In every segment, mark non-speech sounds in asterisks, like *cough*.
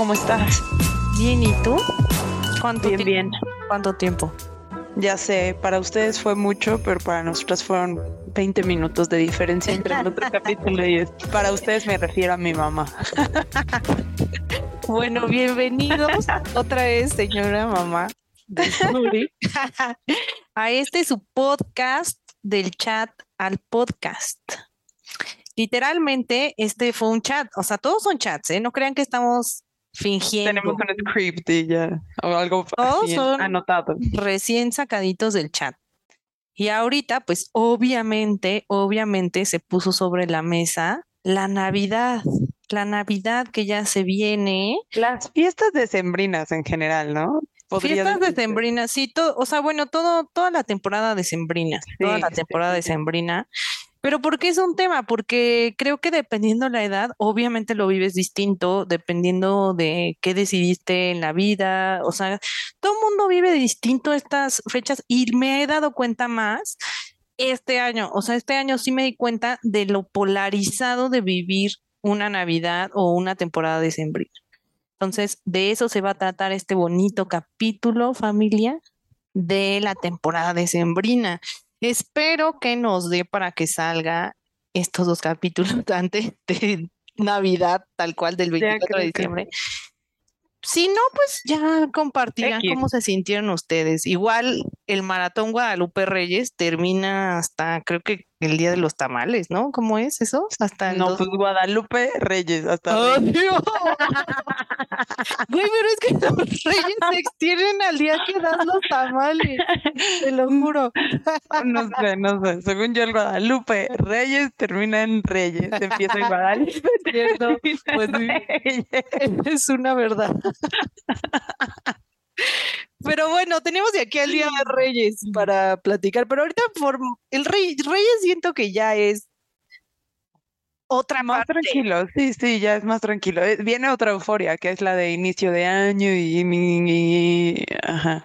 ¿Cómo estás? Bien, ¿y tú? ¿Cuánto bien, bien. ¿Cuánto tiempo? Ya sé, para ustedes fue mucho, pero para nosotras fueron 20 minutos de diferencia entre el otro *laughs* capítulo y este. Para ustedes me refiero a mi mamá. *laughs* bueno, bienvenidos otra vez, señora mamá *laughs* a este su podcast del chat al podcast. Literalmente, este fue un chat, o sea, todos son chats, ¿eh? No crean que estamos fingiendo. Tenemos un script y ya, o algo todos son anotado. Recién sacaditos del chat. Y ahorita, pues obviamente, obviamente se puso sobre la mesa la Navidad, la Navidad que ya se viene. Las fiestas decembrinas en general, ¿no? Fiestas decembrinas, sí, todo, o sea, bueno, todo, toda la temporada decembrina, toda la temporada decembrina. Pero ¿por qué es un tema? Porque creo que dependiendo la edad, obviamente lo vives distinto, dependiendo de qué decidiste en la vida. O sea, todo el mundo vive distinto estas fechas y me he dado cuenta más este año. O sea, este año sí me di cuenta de lo polarizado de vivir una Navidad o una temporada decembrina. Entonces, de eso se va a tratar este bonito capítulo, familia, de la temporada decembrina. Espero que nos dé para que salga estos dos capítulos *laughs* antes de Navidad, tal cual del 24 de diciembre. Si no, pues ya compartirán cómo se sintieron ustedes. Igual el maratón Guadalupe Reyes termina hasta, creo que el día de los tamales, ¿no? ¿Cómo es eso? Hasta No, pues Guadalupe Reyes, hasta. ¡Oh, Dios! *laughs* Güey, pero es que los reyes se extienden al día que das los tamales. Te lo juro. no sé, no sé. Según yo, el Guadalupe Reyes termina en Reyes. Empieza en Guadalupe. *laughs* ¿Cierto? Pues es una verdad. *laughs* Pero bueno, tenemos de aquí al Día de Reyes para platicar. Pero ahorita por el Rey, Reyes siento que ya es otra más tranquilo, sí, sí, ya es más tranquilo. Eh, viene otra euforia, que es la de inicio de año y, y ajá.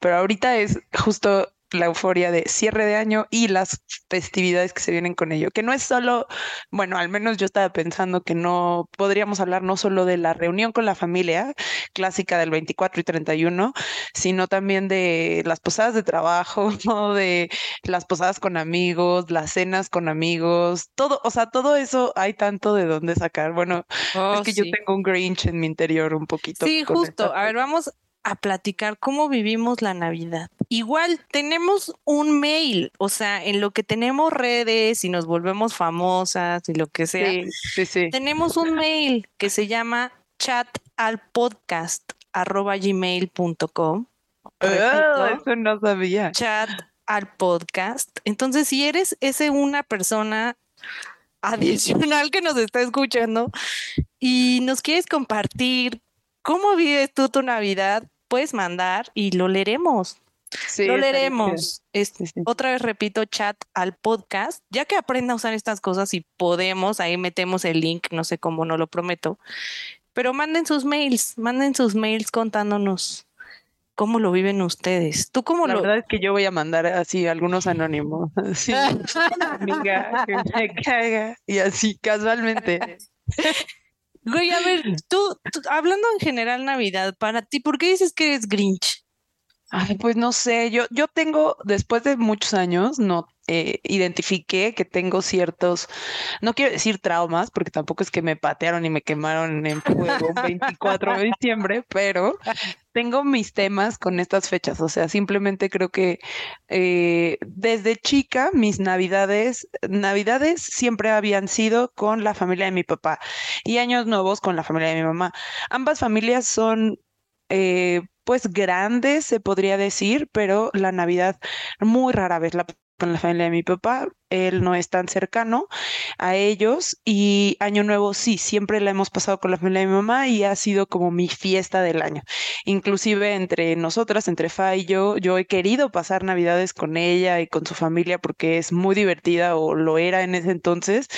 Pero ahorita es justo la euforia de cierre de año y las festividades que se vienen con ello, que no es solo, bueno, al menos yo estaba pensando que no podríamos hablar no solo de la reunión con la familia clásica del 24 y 31, sino también de las posadas de trabajo, *laughs* de las posadas con amigos, las cenas con amigos, todo, o sea, todo eso hay tanto de dónde sacar. Bueno, es oh, que yo tengo un Grinch en mi interior un poquito. Sí, justo. A ver, vamos a platicar cómo vivimos la Navidad. Igual tenemos un mail, o sea, en lo que tenemos redes y nos volvemos famosas y lo que sea, sí, sí, tenemos un mail que se llama chat al podcast arroba gmail.com. Ah, eso no sabía. Chat al podcast. Entonces, si eres ese una persona adicional que nos está escuchando y nos quieres compartir ¿Cómo vives tú tu Navidad? Puedes mandar y lo leeremos. Sí, lo leeremos. Otra vez repito, chat al podcast. Ya que aprenda a usar estas cosas y podemos, ahí metemos el link, no sé cómo, no lo prometo. Pero manden sus mails, manden sus mails contándonos cómo lo viven ustedes. ¿Tú cómo La lo...? verdad es que yo voy a mandar así algunos anónimos. *laughs* Sí, *laughs* amiga, que me caiga. Y así, casualmente. *laughs* Güey, a ver, *laughs* tú, hablando en general Navidad, para ti, ¿por qué dices que eres Grinch? Ay, pues no sé, yo, yo tengo, después de muchos años, no eh, identifiqué que tengo ciertos, no quiero decir traumas, porque tampoco es que me patearon y me quemaron en fuego 24 de diciembre, pero tengo mis temas con estas fechas, o sea, simplemente creo que eh, desde chica mis navidades, navidades siempre habían sido con la familia de mi papá y años nuevos con la familia de mi mamá. Ambas familias son... Eh, pues grandes, se podría decir, pero la Navidad muy rara vez la con la familia de mi papá, él no es tan cercano a ellos y Año Nuevo sí, siempre la hemos pasado con la familia de mi mamá y ha sido como mi fiesta del año. Inclusive entre nosotras, entre Fa y yo, yo he querido pasar Navidades con ella y con su familia porque es muy divertida o lo era en ese entonces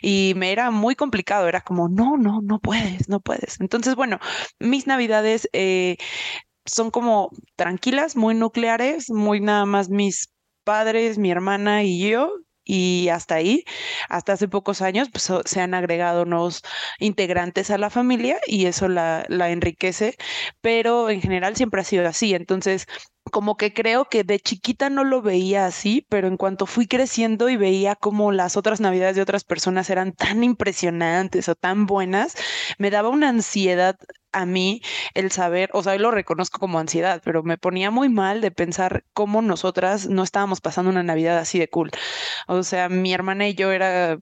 y me era muy complicado, era como, no, no, no puedes, no puedes. Entonces, bueno, mis Navidades... Eh, son como tranquilas, muy nucleares, muy nada más mis padres, mi hermana y yo, y hasta ahí, hasta hace pocos años, pues se han agregado nuevos integrantes a la familia y eso la, la enriquece, pero en general siempre ha sido así. Entonces, como que creo que de chiquita no lo veía así, pero en cuanto fui creciendo y veía como las otras navidades de otras personas eran tan impresionantes o tan buenas, me daba una ansiedad a mí el saber, o sea, lo reconozco como ansiedad, pero me ponía muy mal de pensar cómo nosotras no estábamos pasando una Navidad así de cool. O sea, mi hermana y yo era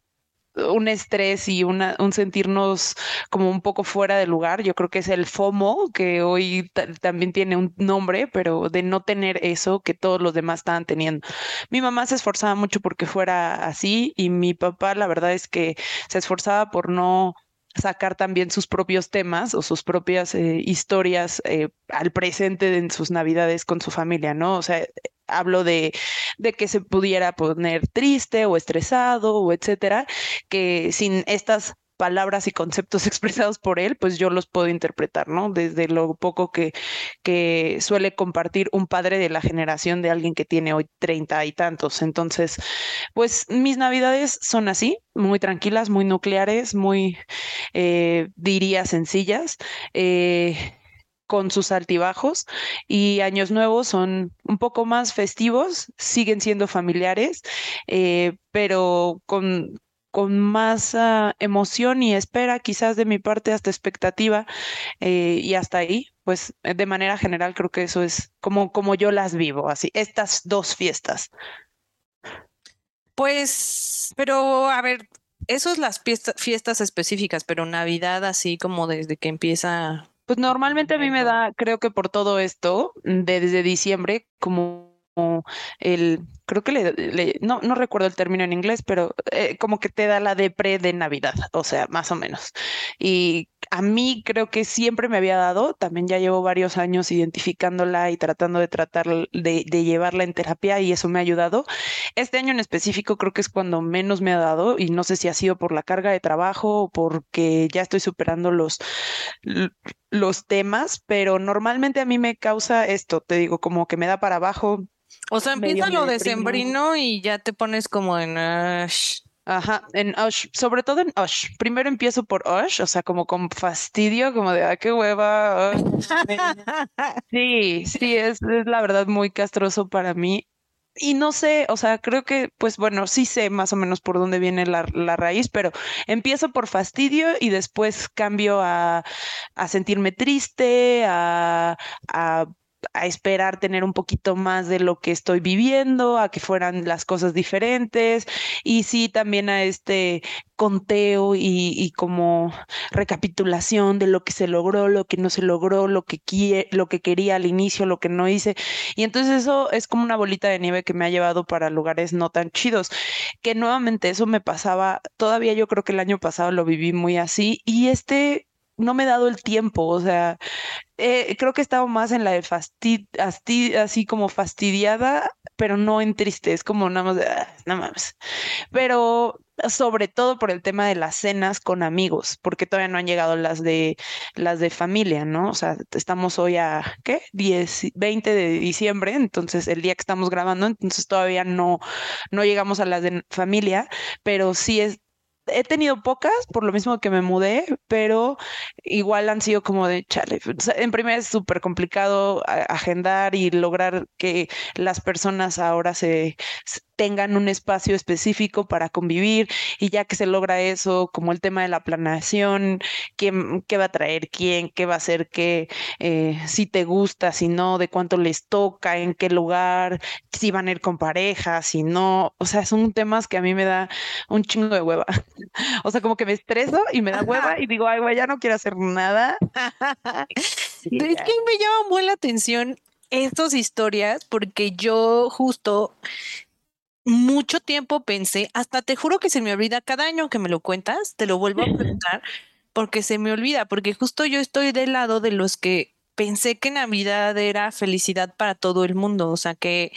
un estrés y una, un sentirnos como un poco fuera de lugar. Yo creo que es el FOMO, que hoy también tiene un nombre, pero de no tener eso que todos los demás estaban teniendo. Mi mamá se esforzaba mucho porque fuera así y mi papá la verdad es que se esforzaba por no sacar también sus propios temas o sus propias eh, historias eh, al presente en sus navidades con su familia, ¿no? O sea, hablo de, de que se pudiera poner triste o estresado o etcétera, que sin estas palabras y conceptos *laughs* expresados por él, pues yo los puedo interpretar, ¿no? Desde lo poco que, que suele compartir un padre de la generación de alguien que tiene hoy treinta y tantos. Entonces, pues mis navidades son así, muy tranquilas, muy nucleares, muy, eh, diría, sencillas. Eh, con sus altibajos y años nuevos son un poco más festivos, siguen siendo familiares, eh, pero con, con más ah, emoción y espera, quizás de mi parte hasta expectativa eh, y hasta ahí, pues eh, de manera general creo que eso es como, como yo las vivo, así, estas dos fiestas. Pues, pero a ver, eso es las fiestas específicas, pero Navidad así como desde que empieza. Pues normalmente a mí me da, creo que por todo esto, desde diciembre, como el, creo que le, no, no recuerdo el término en inglés, pero eh, como que te da la depre de Navidad, o sea, más o menos. Y a mí creo que siempre me había dado, también ya llevo varios años identificándola y tratando de tratar de, de llevarla en terapia y eso me ha ayudado. Este año en específico creo que es cuando menos me ha dado y no sé si ha sido por la carga de trabajo o porque ya estoy superando los los temas, pero normalmente a mí me causa esto, te digo, como que me da para abajo, o sea, empieza lo de sembrino y ya te pones como en Ush. Ajá, en Ush, sobre todo en Ush. Primero empiezo por Ush, o sea, como con fastidio, como de, ah, qué hueva. *laughs* sí, sí, es, es la verdad muy castroso para mí y no sé, o sea, creo que, pues bueno, sí sé más o menos por dónde viene la, la raíz, pero empiezo por fastidio y después cambio a, a sentirme triste, a, a a esperar tener un poquito más de lo que estoy viviendo, a que fueran las cosas diferentes. Y sí también a este conteo y, como recapitulación de lo que se logró, lo que no se logró, lo que, lo que quería al inicio, lo que no hice. Y entonces eso es como una bolita de nieve que me ha llevado para lugares no tan chidos, que nuevamente eso me pasaba, todavía yo creo que el año pasado lo viví muy así. Y este no me he dado el tiempo, o sea, eh, creo que he estado más en la de fastid, así como fastidiada, pero no en triste, es como nada más de, ah, nada más. Pero sobre todo por el tema de las cenas con amigos, porque todavía no han llegado las de las de familia, ¿no? O sea, estamos hoy a ¿qué? 10 20 de diciembre, entonces el día que estamos grabando, entonces todavía no no llegamos a las de familia, pero sí es he tenido pocas, por lo mismo que me mudé, pero igual han sido como de chale. en primer es súper complicado agendar y lograr que las personas ahora se, tengan un espacio específico para convivir y ya que se logra eso, como el tema de la planeación, quién, qué va a traer quién, qué va a hacer qué, eh, si te gusta, si no, de cuánto les toca, en qué lugar, si van a ir con pareja, si no, o sea, son temas que a mí me da un chingo de hueva. *laughs* o sea, como que me estreso y me da hueva y digo, ay, güey, ya no quiero hacer nada. *laughs* es que me llama muy la atención estas historias porque yo justo mucho tiempo pensé, hasta te juro que se me olvida cada año que me lo cuentas, te lo vuelvo a *laughs* preguntar, porque se me olvida, porque justo yo estoy del lado de los que pensé que Navidad era felicidad para todo el mundo, o sea que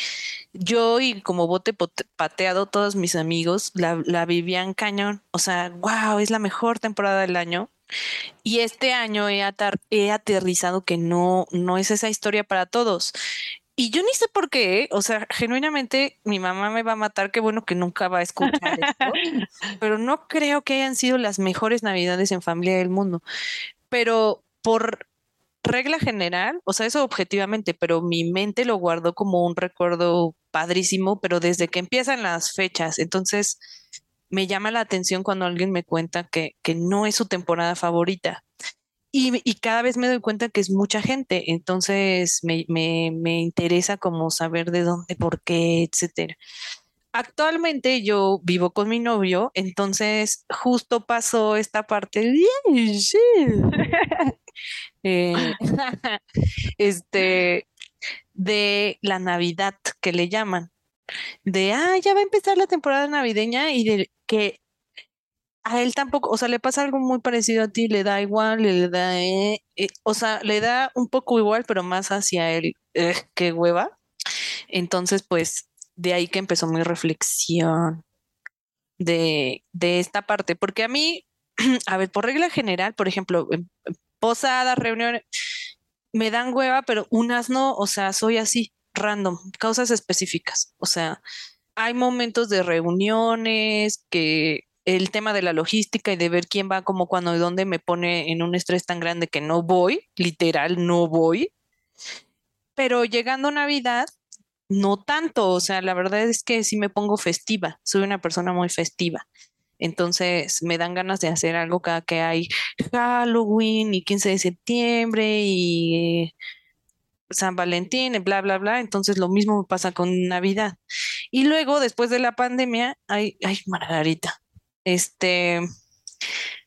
yo y como bote pateado todos mis amigos la, la vivían cañón, o sea, wow, es la mejor temporada del año. Y este año he, he aterrizado que no, no es esa historia para todos Y yo ni sé por qué, o sea, genuinamente mi mamá me va a matar, qué bueno que nunca va a escuchar esto, *laughs* pero no creo que hayan sido las mejores navidades en familia del mundo. Pero por regla general, o sea, eso objetivamente, pero mi mente lo guardó como un recuerdo padrísimo, pero desde que empiezan las fechas, entonces me llama la atención cuando alguien me cuenta que, que no es su temporada favorita. Y, cada vez me doy cuenta que es mucha gente, entonces me, me, interesa como saber de dónde, por qué, etcétera. Actualmente yo vivo con mi novio, entonces justo pasó esta parte, *laughs* eh, *laughs* este, de la Navidad que le llaman, de, ah, ya va a empezar la temporada navideña y de que a él tampoco, o sea, le pasa algo muy parecido a ti, le da igual, le da, eh, eh, o sea, le da un poco igual, pero más hacia él, eh, que hueva. Entonces, pues, de ahí que empezó mi reflexión de, de esta parte, porque a mí, *clears throat* a ver, por regla general, por ejemplo, posadas, reuniones, me dan hueva, pero unas no, o sea, soy así, random, causas específicas, o sea, hay momentos de reuniones que el tema de la logística y de ver quién va, como cuando y dónde me pone en un estrés tan grande que no voy, literal, no voy. Pero llegando Navidad, no tanto, o sea, la verdad es que sí me pongo festiva, soy una persona muy festiva. Entonces me dan ganas de hacer algo cada que hay Halloween y 15 de septiembre y San Valentín bla, bla, bla. Entonces lo mismo pasa con Navidad. Y luego, después de la pandemia, ay, ay, Margarita, este,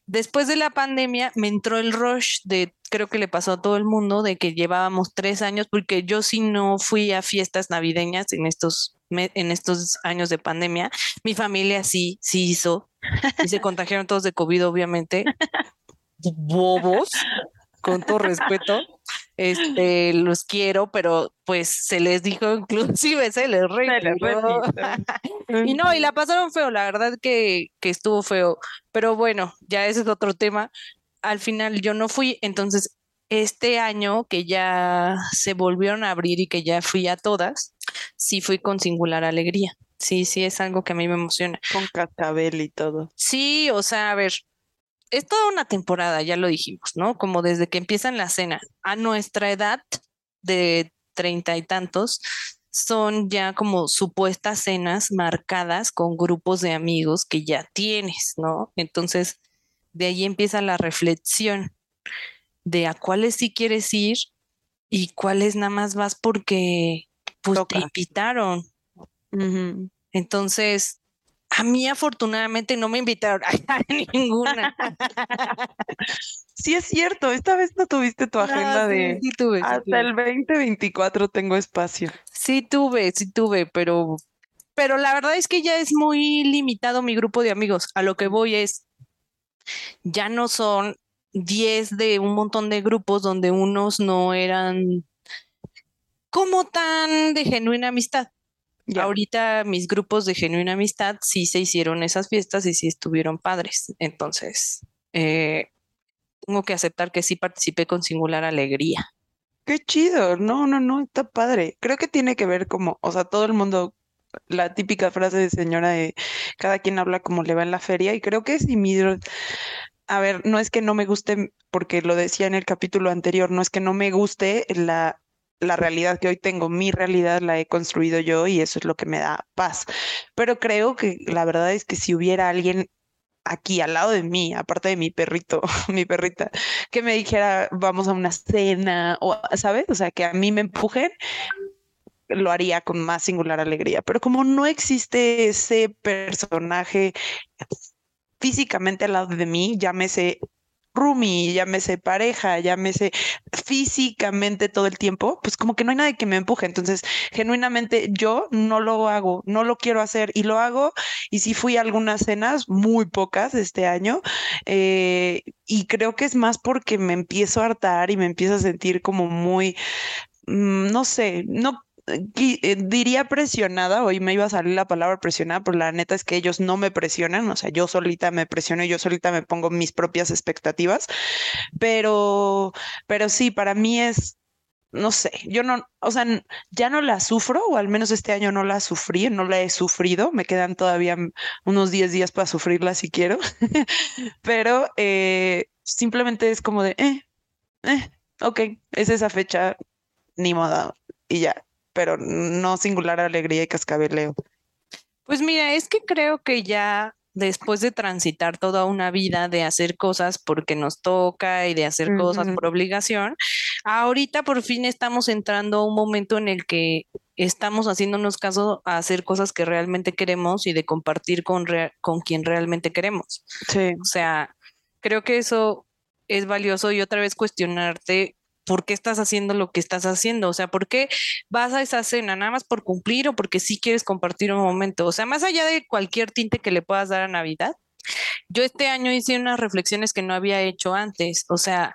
después de la pandemia me entró el rush de, creo que le pasó a todo el mundo, de que llevábamos tres años, porque yo sí no fui a fiestas navideñas en estos, en estos años de pandemia. Mi familia sí, sí hizo, y se contagiaron todos de COVID, obviamente. *laughs* Bobos, con todo respeto este, los quiero, pero pues se les dijo inclusive, se les retiró. y no, y la pasaron feo, la verdad que, que estuvo feo, pero bueno, ya ese es otro tema. Al final yo no fui, entonces este año que ya se volvieron a abrir y que ya fui a todas, sí fui con singular alegría. Sí, sí, es algo que a mí me emociona. Con cascabel y todo. Sí, o sea, a ver, es toda una temporada, ya lo dijimos, ¿no? Como desde que empiezan la cena. A nuestra edad de treinta y tantos, son ya como supuestas cenas marcadas con grupos de amigos que ya tienes, ¿no? Entonces, de ahí empieza la reflexión de a cuáles sí quieres ir y cuáles nada más vas porque pues, te invitaron. Entonces, a mí afortunadamente no me invitaron a ninguna. *laughs* Sí es cierto, esta vez no tuviste tu agenda de sí tuve, hasta el 2024 tengo espacio. Sí tuve, sí tuve, pero pero la verdad es que ya es muy limitado mi grupo de amigos. A lo que voy es ya no son 10 de un montón de grupos donde unos no eran como tan de genuina amistad. Ahorita mis grupos de genuina amistad sí se hicieron esas fiestas y sí estuvieron padres. Entonces, eh, tengo que aceptar que sí participé con singular alegría. Qué chido. No, no, no, está padre. Creo que tiene que ver como, o sea, todo el mundo, la típica frase de señora de cada quien habla como le va en la feria y creo que es mi a ver, no es que no me guste, porque lo decía en el capítulo anterior, no es que no me guste la la realidad que hoy tengo, mi realidad la he construido yo y eso es lo que me da paz. Pero creo que la verdad es que si hubiera alguien aquí al lado de mí, aparte de mi perrito, *laughs* mi perrita, que me dijera, vamos a una cena, o, ¿sabes? O sea, que a mí me empujen, lo haría con más singular alegría. Pero como no existe ese personaje físicamente al lado de mí, llámese roomie, llámese pareja, llámese físicamente todo el tiempo, pues como que no hay nadie que me empuje. Entonces, genuinamente yo no lo hago, no lo quiero hacer y lo hago. Y sí fui a algunas cenas, muy pocas este año, eh, y creo que es más porque me empiezo a hartar y me empiezo a sentir como muy, mm, no sé, no diría presionada, hoy me iba a salir la palabra presionada, pero la neta es que ellos no me presionan, o sea, yo solita me presiono yo solita me pongo mis propias expectativas, pero, pero sí, para mí es no sé, yo no, o sea, ya no la sufro, o al menos este año no la sufrí, no la he sufrido, me quedan todavía unos 10 días para sufrirla si quiero, *laughs* pero eh, simplemente es como de, eh, eh, ok, es esa fecha, ni moda, y ya, pero no singular alegría y cascabeleo. Pues mira, es que creo que ya después de transitar toda una vida de hacer cosas porque nos toca y de hacer cosas por obligación, ahorita por fin estamos entrando a un momento en el que estamos haciéndonos caso a hacer cosas que realmente queremos y de compartir con, con quien realmente queremos. Sí. O sea, creo que eso es valioso y otra vez cuestionarte por qué estás haciendo lo que estás haciendo, o sea, por qué vas a esa cena, nada más por cumplir o porque sí quieres compartir un momento, o sea, más allá de cualquier tinte que le puedas dar a Navidad, yo este año hice unas reflexiones que no había hecho antes, o sea,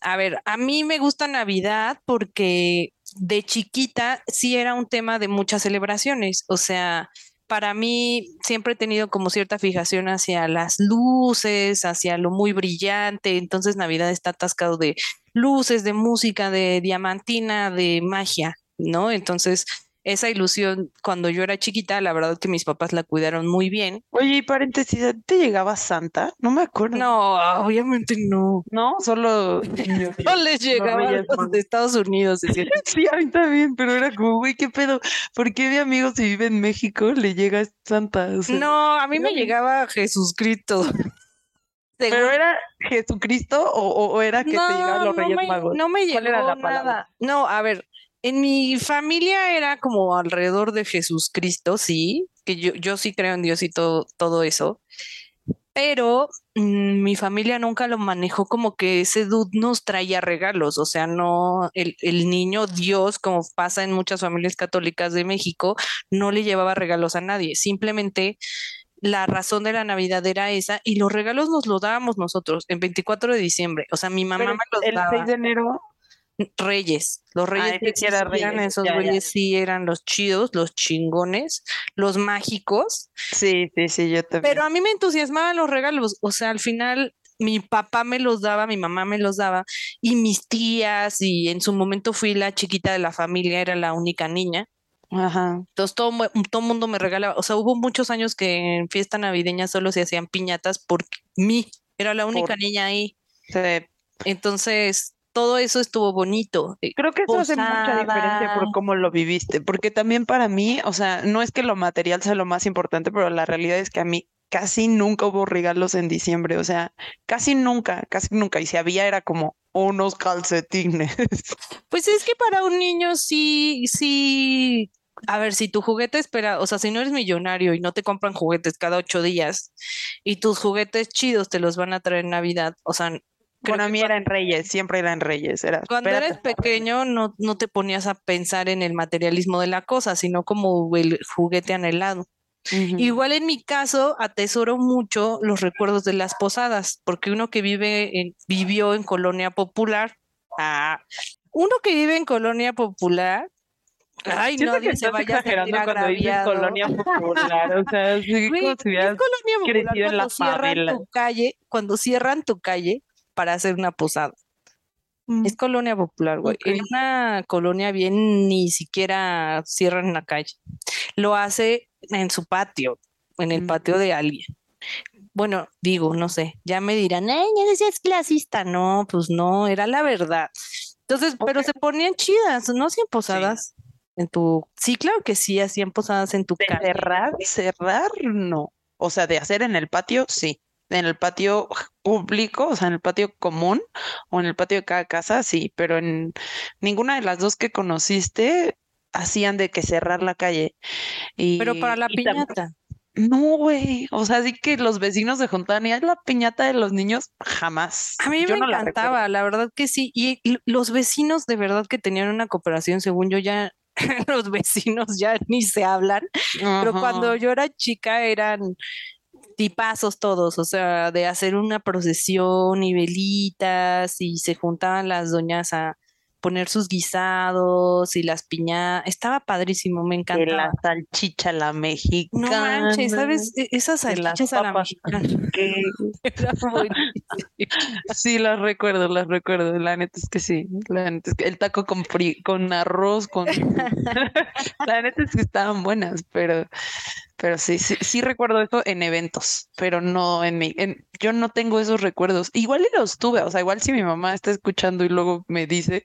a ver, a mí me gusta Navidad porque de chiquita sí era un tema de muchas celebraciones, o sea, para mí siempre he tenido como cierta fijación hacia las luces, hacia lo muy brillante, entonces Navidad está atascado de luces, de música, de diamantina, de magia, ¿no? Entonces, esa ilusión cuando yo era chiquita, la verdad que mis papás la cuidaron muy bien. Oye, y paréntesis, ¿te llegaba Santa? No me acuerdo. No, obviamente no. No, solo *laughs* no les llegaba de Estados Unidos. *laughs* sí, a mí también, pero era como, güey, ¿qué pedo? ¿Por qué mi amigo si vive en México le llega Santa? no, a mí me llegaba Jesucristo. *laughs* ¿Pero era Jesucristo o, era que te llegaban los Reyes Magos? No me llegó nada. No, a ver, en mi familia era como alrededor de Jesucristo, sí, que yo, yo sí creo en Dios y todo, todo eso, pero mm, mi familia nunca lo manejó como que ese dude nos traía regalos, o sea, no, el, el, niño Dios, como pasa en muchas familias católicas de México, no le llevaba regalos a nadie, simplemente la razón de la Navidad era esa y los regalos nos los dábamos nosotros en 24 de diciembre. O sea, mi mamá me los el 6 de enero Reyes, los reyes que eran esos reyes sí eran los chidos, los chingones, los mágicos. Sí, sí, sí, yo también. Pero a mí me entusiasmaban los regalos, o sea, al final mi papá me los daba, mi mamá me los daba y mis tías y en su momento fui la chiquita de la familia, era la única niña. Ajá. Entonces todo, todo mundo me regalaba, o sea, hubo muchos años que en fiesta navideña solo se hacían piñatas por mí, era la única niña ahí. Sí. Entonces, todo eso estuvo bonito. Eh, Creo que eso hace mucha diferencia por cómo lo viviste, porque también para mí, o sea, no es que lo material sea lo más importante, pero la realidad es que a mí casi nunca hubo regalos en diciembre, o sea, casi nunca, casi nunca, y si había era como unos calcetines. *laughs* Pues es que para un niño sí, sí a ver, si tu juguete espera, o sea, si no eres millonario y no te compran juguetes cada ocho días y tus juguetes chidos te los van a traer en Navidad, o sea... Bueno, a mí era en Reyes, siempre era en Reyes. Era, cuando eres pequeño no, no te ponías a pensar en el materialismo de la cosa, sino como el juguete anhelado. Igual en mi caso, atesoro mucho los recuerdos de las posadas, porque uno que vive en, vivió en colonia popular, ah, uno que vive en colonia popular, Ay, no, que se vaya a sentir agraviado. colonia popular, o sea, *laughs* sí, como si es colonia popular en la cierran tu calle, cuando cierran tu calle para hacer una posada. Mm. Es colonia popular, güey. En una colonia bien ni siquiera cierran la calle. Lo hace en su patio, en el patio de alguien. Bueno, digo, no sé, ya me dirán, ay, ya decías clasista. No, pues no, era la verdad. Entonces, pero se ponían chidas, ¿no? Hacían posadas en tu. Sí, claro que sí, hacían posadas en tu casa. Cerrar, cerrar, no. O sea, de hacer en el patio, sí. En el patio público, o sea, en el patio común o en el patio de cada casa, sí, pero en ninguna de las dos que conociste hacían de que cerrar la calle. Y, pero para la piñata. No, güey. O sea, sí que los vecinos se juntaban y es la piñata de los niños, jamás. A mí me encantaba, la, verdad que sí. Y los vecinos de verdad que tenían una cooperación, según yo, ya *laughs* los vecinos ya ni se hablan, pero cuando yo era chica eran tipazos todos, o sea, de hacer una procesión y velitas y se juntaban las doñas a poner sus guisados y las piñas. Estaba padrísimo, me encantaba. La salchicha la mexicana. No manches, ¿sabes? E, esas salchichas a la mexicana. *laughs* sí, las recuerdo, las recuerdo. La neta es que sí. La neta es que el taco con, con arroz, con... *laughs* *laughs* la neta es que estaban buenas, pero pero sí, sí, sí recuerdo eso en eventos, pero no en mi, en, yo no tengo esos recuerdos. Igual y los tuve, o sea, igual si mi mamá está escuchando y luego me dice,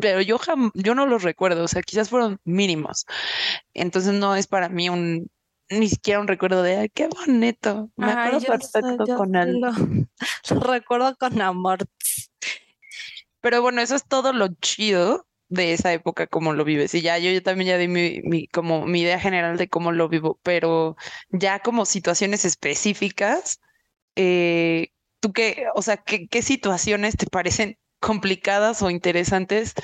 pero yo yo no los recuerdo, o sea, quizás fueron mínimos. Entonces no es para mí un, ni siquiera un recuerdo de, ay, qué bonito. Me acuerdo perfecto con. Lo, *laughs* lo recuerdo con amor. Pero bueno, eso es todo lo chido de esa época, cómo lo vives. Y ya yo, yo también ya di mi, mi, como mi idea general de cómo lo vivo, pero ya como situaciones específicas, eh, ¿tú qué, o sea, qué, qué situaciones te parecen complicadas o interesantes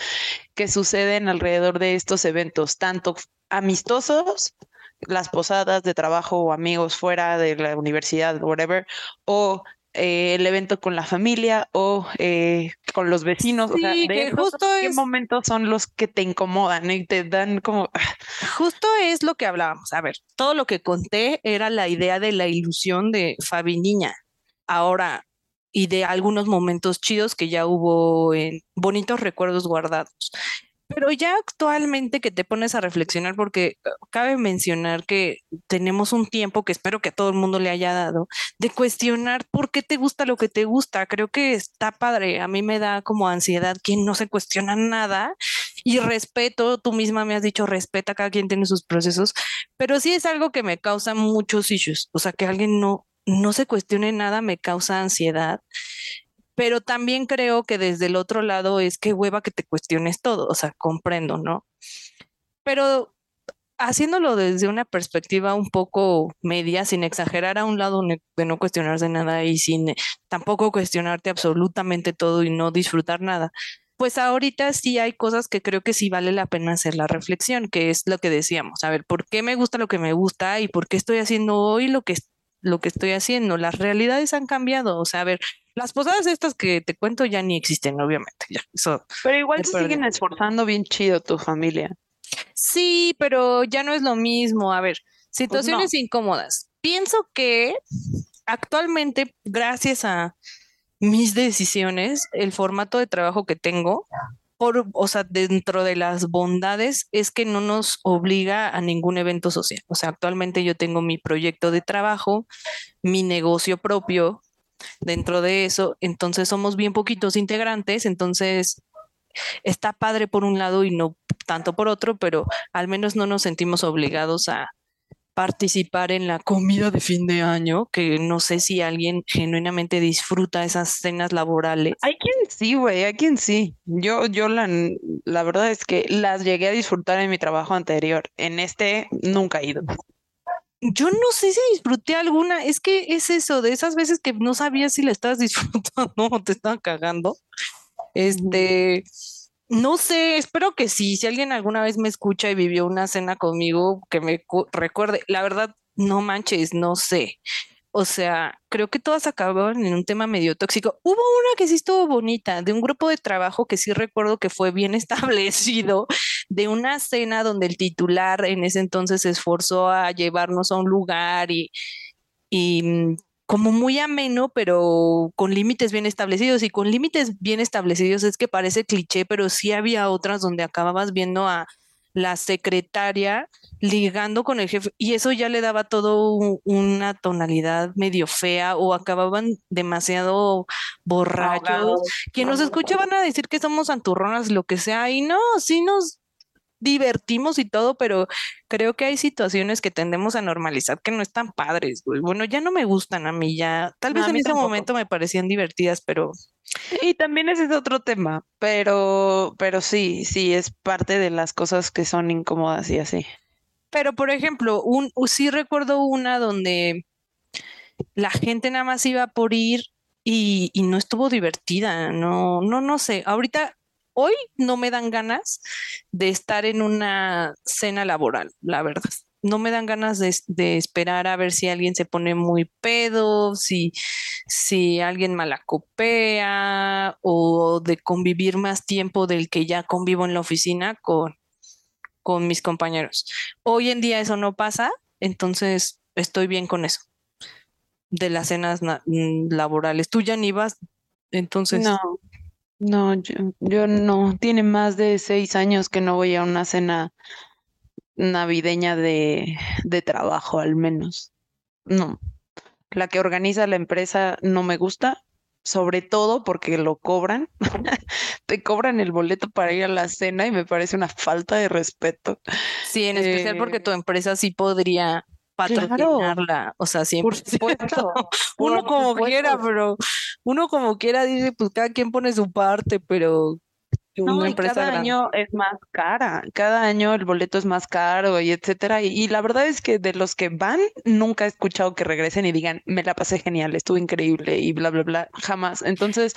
que suceden alrededor de estos eventos, tanto amistosos, las posadas de trabajo o amigos fuera de la universidad, whatever, o eh, el evento con la familia o eh, con los vecinos. o sea, de justo ¿qué momentos son los que te incomodan y te dan como... Ah? Justo es lo que hablábamos. A ver, todo lo que conté era la idea de la ilusión de Fabi Niña. Ahora, y de algunos momentos chidos que ya hubo en bonitos recuerdos guardados. Pero ya actualmente que te pones a reflexionar, porque eh, cabe mencionar que tenemos un tiempo que espero que todo el mundo le haya dado, de cuestionar por qué te gusta lo que te gusta. Creo que está padre. A mí me da como ansiedad quien no se cuestiona nada y respeto, tú misma me has dicho, respeta, cada quien tiene sus procesos, pero sí es algo que me causa muchos issues. O sea, que alguien no, no se cuestione nada me causa ansiedad pero también creo que desde el otro lado es que hueva que te cuestiones todo, o sea, comprendo, ¿no? Pero haciéndolo desde una perspectiva un poco media, sin exagerar a un lado de no cuestionarse nada y sin tampoco cuestionarte absolutamente todo y no disfrutar nada, pues ahorita sí hay cosas que creo que sí vale la pena hacer la reflexión, que es lo que decíamos, a ver, ¿por qué me gusta lo que me gusta y por qué estoy haciendo hoy lo que, lo que estoy haciendo? Las realidades han cambiado, o sea, a ver, las posadas estas que te cuento ya ni existen, obviamente. Ya, eso pero igual se siguen esforzando bien chido tu familia. Sí, pero ya no es lo mismo. A ver, pues situaciones incómodas. Pienso que actualmente, gracias a mis decisiones, el formato de trabajo que tengo, o sea, dentro de las bondades es que no nos obliga a ningún evento social. O sea, actualmente yo tengo mi proyecto de trabajo, mi negocio propio, dentro de eso, entonces somos bien poquitos integrantes, entonces está padre por un lado y no tanto por otro, pero al menos no nos sentimos obligados a participar en la comida de fin de año, que no sé si alguien genuinamente disfruta esas cenas laborales. Hay quien sí, güey, hay quien sí. Yo, yo la, la verdad es que las llegué a disfrutar en mi trabajo anterior. En este nunca he ido yo no sé si disfruté alguna, es que es eso, de esas veces que no sabías si la estabas *laughs* disfrutando o te estaban cagando. Este, no sé, espero que sí, si alguien alguna vez me escucha y vivió una cena conmigo, que me recuerde, la verdad, no manches, no sé. O sea, creo que todas acababan en un tema medio tóxico. Hubo una que sí estuvo bonita, de un grupo de trabajo que sí recuerdo que fue bien *laughs* establecido, de una cena donde el titular en ese entonces se esforzó a llevarnos a un lugar y, y mm, como muy ameno, pero con límites bien establecidos. Y con límites bien establecidos es que parece cliché, pero sí había otras donde acababas viendo a la secretaria ligando con el jefe y eso ya le daba todo una tonalidad medio fea o acababan demasiado borrachos. Quien nos escucha van a decir que somos anturronas, lo que sea, y no, sí nos divertimos y todo, pero creo que hay situaciones que tendemos a normalizar que no están padres, Bueno, ya no me gustan a mí, ya, tal vez en ese momento me parecían divertidas, pero y también ese es otro tema, pero, pero sí, sí, es parte de las cosas que son incómodas y así. Pero, por ejemplo, un, sí recuerdo una donde la gente nada más iba por ir y, y no estuvo divertida, no, no, no sé. Ahorita, hoy no me dan ganas de estar en una cena laboral, la verdad. no me dan ganas de, esperar a ver si alguien se pone muy pedo, si, si alguien malacopea o de convivir más tiempo del que ya convivo en la oficina con, con mis compañeros. Hoy en día eso no pasa, entonces estoy bien con eso. De las cenas mm, laborales. Tú ya ni vas, entonces. No, no, yo, no. Tiene más de seis años que no voy a una cena navideña de, de trabajo, al menos. No. La que organiza la empresa no me gusta, sobre todo porque lo cobran. *laughs* Te cobran el boleto para ir a la cena y me parece una falta de respeto. Sí, en especial porque tu eh, empresa sí podría patrocinarla, o sea, siempre. *laughs* uno como quiera, pero uno como quiera dice, pues cada quien pone su parte, pero una empresa cada año es más cara, cada año el boleto es más caro y etcétera. Y, la verdad es que de los que van, nunca he escuchado que regresen y digan, me la pasé genial, estuvo increíble y bla, bla, bla, jamás. Entonces,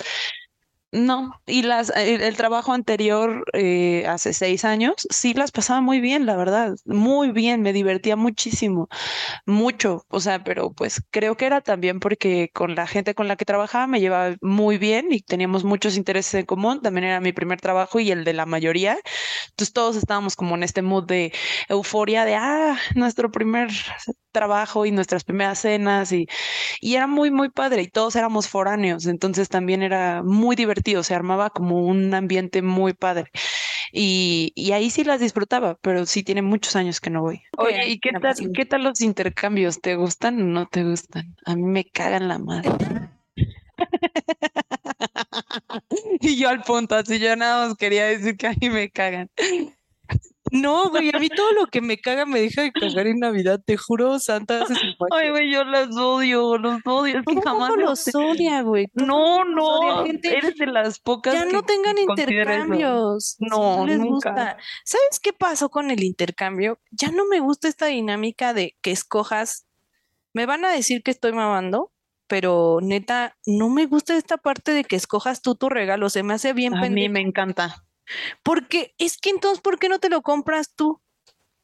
no, y las, el, trabajo anterior, eh, hace seis años, sí las pasaba muy bien, la verdad, muy bien, me divertía muchísimo, mucho, o sea, pero pues creo que era también porque con la gente con la que trabajaba me llevaba muy bien y teníamos muchos intereses en común, también era mi primer trabajo y el de la mayoría, entonces todos estábamos como en este mood de euforia de, ah, nuestro primer trabajo y nuestras primeras cenas y, y era muy, muy padre y todos éramos foráneos, entonces también era muy divertido, se armaba como un ambiente muy padre. Y, y, ahí sí las disfrutaba, pero sí tiene muchos años que no voy. Oye, ¿y qué tal, qué tal los intercambios? ¿Te gustan o no te gustan? A mí me cagan la madre. *laughs* y yo al punto, así yo nada más quería decir que a mí me cagan. No, güey, a mí todo lo que me caga me deja de cagar en Navidad, te juro, Santa. Ay, güey, yo los odio, los odio. Es que jamás los odia, güey? No, no, eres de las pocas. Ya no tengan intercambios. No, les gusta. ¿Sabes qué pasó con el intercambio? Ya no me gusta esta dinámica de que escojas. Me van a decir que estoy mamando, pero neta, no me gusta esta parte de que escojas tú tu regalo. Se me hace bien A mí me encanta. Porque es que entonces, ¿por qué no te lo compras tú?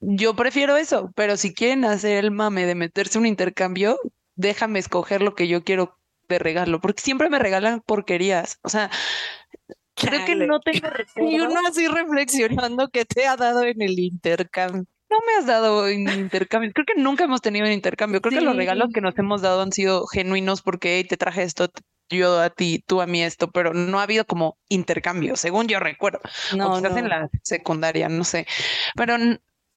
Yo prefiero eso, pero si quieren hacer el mame de meterse un intercambio, déjame escoger lo que yo quiero de regalo, porque siempre me regalan porquerías. O sea, creo que no tengo *laughs* Y uno así reflexionando que te ha dado en el intercambio. No me has dado en intercambio. Creo que nunca hemos tenido un intercambio. Creo que los regalos que nos hemos dado han sido genuinos porque te traje esto, yo a ti, tú a mí esto, pero no ha habido como intercambio, según yo recuerdo. No, no. en la secundaria, no sé. Pero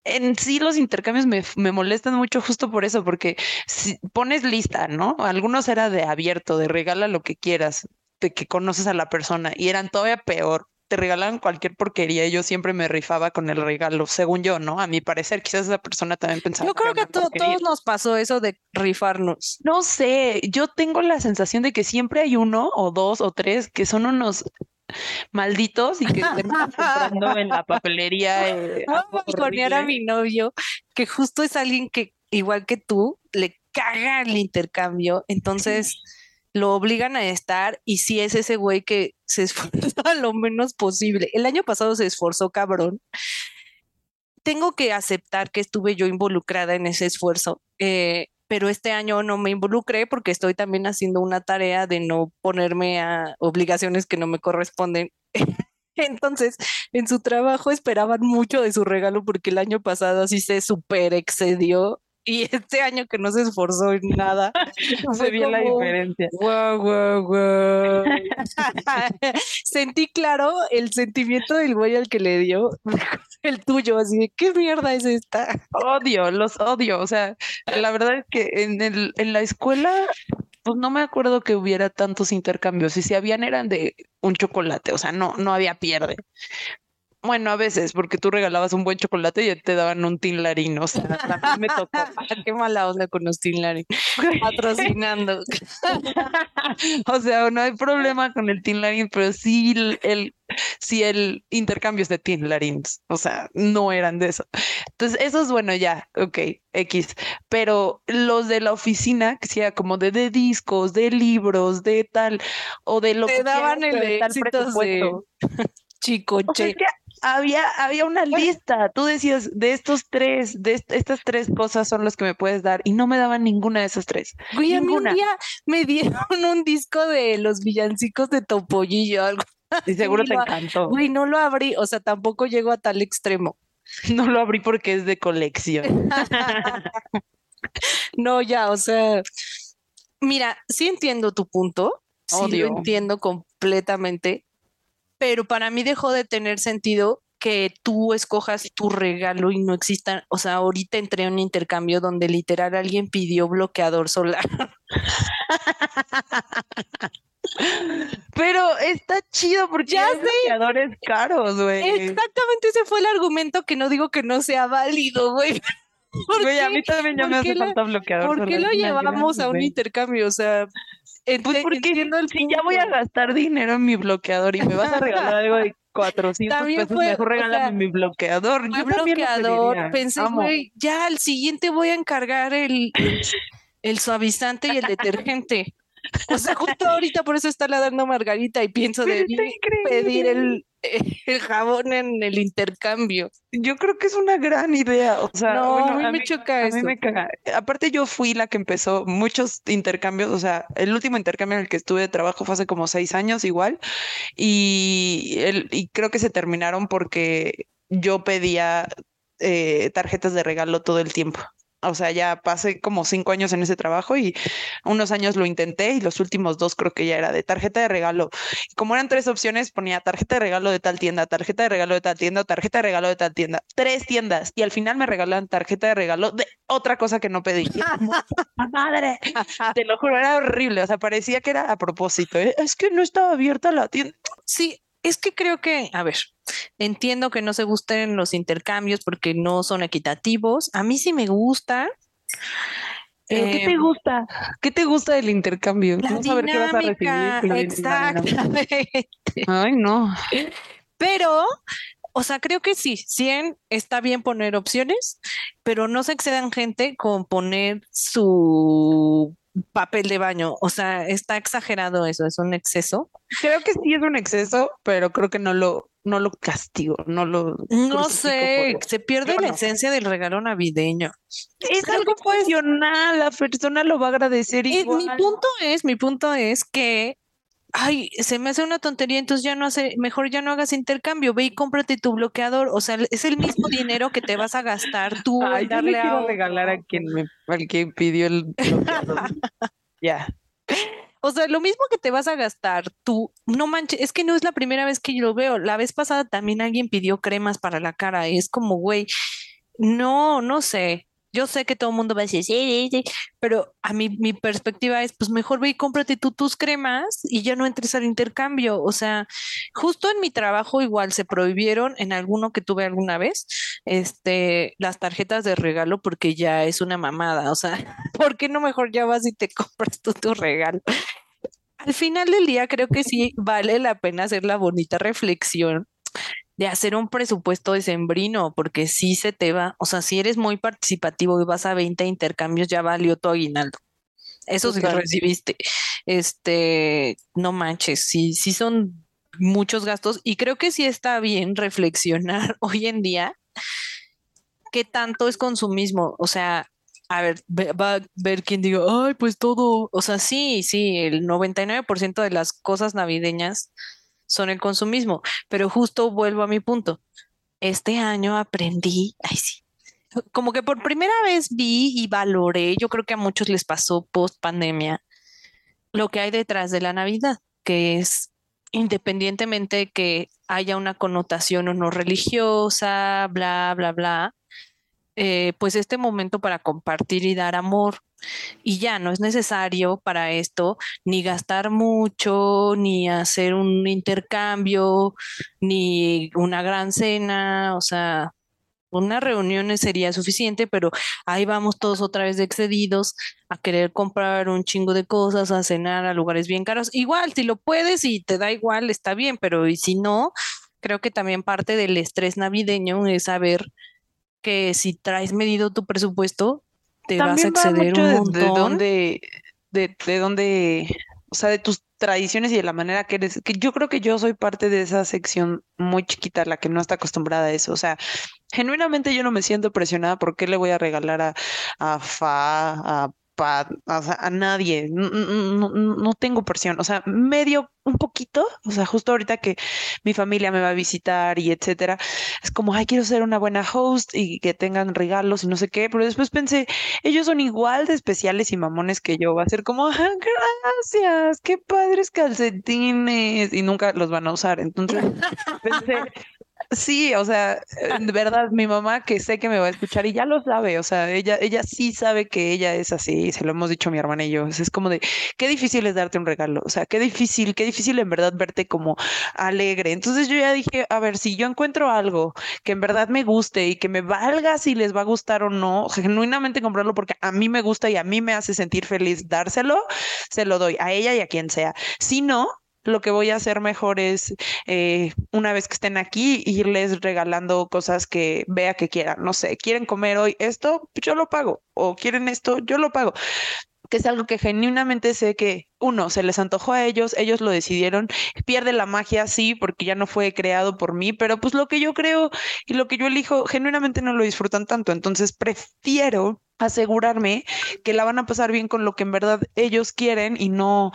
en sí los intercambios me, me, molestan mucho justo por eso, porque si pones lista, ¿no? Algunos era de abierto, de regala lo que quieras, de que conoces a la persona, y eran todavía peor, te regalan cualquier porquería y yo siempre me rifaba con el regalo, según yo, ¿no? A mi parecer, quizás esa persona también pensaba. Yo creo que, a todos nos pasó eso de rifarnos. No sé, yo tengo la sensación de que siempre hay uno o dos o tres que son unos malditos y que estén *laughs* comprando en la papelería. Eh, a a mi novio, que justo es alguien que, igual que tú, le caga el intercambio, entonces lo obligan a estar y si es ese güey que se *laughs* esfuerza lo menos posible. El año pasado se esforzó cabrón. Tengo que aceptar que estuve yo involucrada en ese esfuerzo, eh, pero este año no me involucré porque estoy también haciendo una tarea de no ponerme a obligaciones que no me corresponden. *laughs* Entonces, en su trabajo esperaban mucho de su regalo porque el año pasado así se super excedió y este año que no se esforzó en nada, *laughs* *laughs* se vio la diferencia. Wow, wow, wow. Sentí claro el sentimiento del güey al que le dio, *laughs* el tuyo, así de qué mierda es esta. Odio, los odio. O sea, la verdad es que en, el, en la escuela pues no me acuerdo que hubiera tantos intercambios y si habían eran de un chocolate, o sea, no, no había pierde. Bueno, a veces, porque tú regalabas un buen chocolate y te daban un tinlarín, o sea, a mí me tocó. *laughs* Qué mala onda con los tinlarín, patrocinando. *laughs* o sea, no hay problema con el tinlarín, pero sí el, sí el intercambio es de tinlarins, o sea, no eran de eso. Entonces, eso es bueno ya, ok, X, pero los de la oficina, que sea como de, de discos, de libros, de tal, o de lo te que daban el de tal presupuesto. Chico, había, había una lista. Tú decías, de estos tres, de estas tres cosas son los que me puedes dar, y no me daban ninguna de esas tres. Güey, a mí un día me dieron un disco de los villancicos de Topollillo, algo. Y seguro te encantó. Güey, no lo abrí, o sea, tampoco llego a tal extremo. *laughs* No lo abrí porque es de colección. *laughs* no, ya, o sea, mira, sí entiendo tu punto, sí lo entiendo completamente, pero para mí dejó de tener sentido que tú escojas tu regalo y no exista, o sea, ahorita entré en un intercambio donde literal alguien pidió bloqueador solar. *laughs* Pero está chido porque ya hay bloqueadores caros, güey. Exactamente ese fue el argumento que no digo que no sea válido, güey. *laughs* Güey, a mí también ya me hace falta bloqueador. ¿Por qué lo llevamos a un intercambio? O sea, pues porque el si ya voy a gastar dinero en mi bloqueador y me vas a regalar algo de *laughs* 400 pesos, mejor regálame mi bloqueador. Yo bloqueador, pensé, güey, ya al siguiente voy a encargar el, el suavizante y el detergente. *laughs* O sea, justo ahorita por eso está la dando Margarita y pienso de pedir el, el, jabón en el intercambio. Yo creo que es una gran idea. O sea, no, a mí me choca a Mí me caga. Aparte, yo fui la que empezó muchos intercambios. O sea, el último intercambio en el que estuve de trabajo fue hace como seis años igual. Y, el, y creo que se terminaron porque yo pedía eh, tarjetas de regalo todo el tiempo. O sea, ya pasé como cinco años en ese trabajo y unos años lo intenté y los últimos dos creo que ya era de tarjeta de regalo. como eran tres opciones, ponía tarjeta de regalo de tal tienda, tarjeta de regalo de tal tienda, tarjeta de regalo de tal tienda. Tres tiendas y al final me regalaban tarjeta de regalo de otra cosa que no pedí. Madre, *laughs* te lo juro, era horrible. O sea, parecía que era a propósito. ¿eh? Es que no estaba abierta la tienda. Sí, es que creo que, a ver, entiendo que no se gusten los intercambios porque no son equitativos. A mí sí me gusta. ¿Qué te em, gusta? ¿Qué te gusta del intercambio? La dinámica, Exactamente. Ay, no. Pero, o sea, creo que sí, 100 está bien poner opciones, pero no se excedan gente con poner su papel de baño. O sea, está exagerado eso, es un exceso. Creo que sí es un exceso, pero creo que no lo, no lo castigo, no lo. No sé, se pierde la esencia del regalo navideño. Es algo funcional, la persona lo va a agradecer. y Mi punto es, mi punto es que ay, se me hace una tontería, entonces ya no hace, mejor ya no hagas intercambio, ve y cómprate tu bloqueador, o sea, es el mismo dinero que te vas a gastar tú. Ay, darle yo le quiero regalar a quien me, al que pidió el bloqueador. *laughs* ya. O sea, lo mismo que te vas a gastar tú, no manches, es que no es la primera vez que yo lo veo. La vez pasada también alguien pidió cremas para la cara. Y es como, güey, no, no sé yo sé que todo el mundo va a decir, sí, sí, pero a mí mi perspectiva es, pues mejor ve y cómprate tú tus cremas y ya no entres al intercambio. O sea, justo en mi trabajo igual se prohibieron en alguno que tuve alguna vez, este, las tarjetas de regalo porque ya es una mamada. O sea, *laughs* ¿por qué no mejor ya vas y te *laughs* compras tú tu regalo? Al final del día creo que sí vale la pena hacer la bonita reflexión de hacer un presupuesto de sembrino, porque si se te va, o sea, si eres muy participativo y vas a 20 intercambios, ya valió tu aguinaldo. Eso sí recibiste. Este, no manches, sí, sí son muchos gastos y creo que sí está bien reflexionar *laughs* hoy en día qué tanto es consumismo. O sea, a ver, va a ver quién diga, ay, pues todo, o sea, sí, sí, el 99% de las cosas navideñas son el consumismo. Pero justo vuelvo a mi punto. Este año aprendí, ay sí, como que por primera vez vi y valoré, yo creo que a muchos les pasó post pandemia, lo que hay detrás de la Navidad, que es independientemente de que haya una connotación o no religiosa, bla, bla, bla, eh, pues este momento para compartir y dar amor. Y ya no es necesario para esto ni gastar mucho, ni hacer un intercambio, ni una gran cena, o sea, una reunión sería suficiente, pero ahí vamos todos otra vez excedidos a querer comprar un chingo de cosas, a cenar a lugares bien caros. Igual, si lo puedes y te da igual, está bien, pero y si no, creo que también parte del estrés navideño es saber que si traes medido tu presupuesto, te vas a exceder un montón. De, dónde, de, de dónde o sea, de tus tradiciones y de la manera que eres, que yo creo que yo soy parte de esa sección muy chiquita, la que no está acostumbrada a eso. O sea, genuinamente yo no me siento presionada por qué le voy a regalar a, a Fa, a a nadie, no, tengo presión, o sea, medio un poquito, o sea, justo ahorita que mi familia me va a visitar y etcétera, es como, ay, quiero ser una buena host y que tengan regalos y no sé qué, pero después pensé, ellos son igual de especiales y mamones que yo, va a ser como, ah, gracias, qué padres calcetines y nunca los van a usar, entonces *laughs* pensé, Sí, o sea, de verdad, mi mamá que sé que me va a escuchar y ya lo sabe, o sea, ella, ella sí sabe que ella es así, se lo hemos dicho mi hermana y yo, es como de, qué difícil es darte un regalo, o sea, qué difícil, qué difícil en verdad verte como alegre. Entonces yo ya dije, a ver, si yo encuentro algo que en verdad me guste y que me valga si les va a gustar o no, genuinamente comprarlo porque a mí me gusta y a mí me hace sentir feliz dárselo, se lo doy a ella y a quien sea. Si no, lo que voy a hacer mejor es, eh, una vez que estén aquí, irles regalando cosas que vea que quieran. No sé, quieren comer hoy esto, yo lo pago. O quieren esto, yo lo pago que es algo que genuinamente sé que uno, se les antojó a ellos, ellos lo decidieron, pierde la magia, sí, porque ya no fue creado por mí, pero pues lo que yo creo y lo que yo elijo, genuinamente no lo disfrutan tanto, entonces prefiero asegurarme que la van a pasar bien con lo que en verdad ellos quieren y no,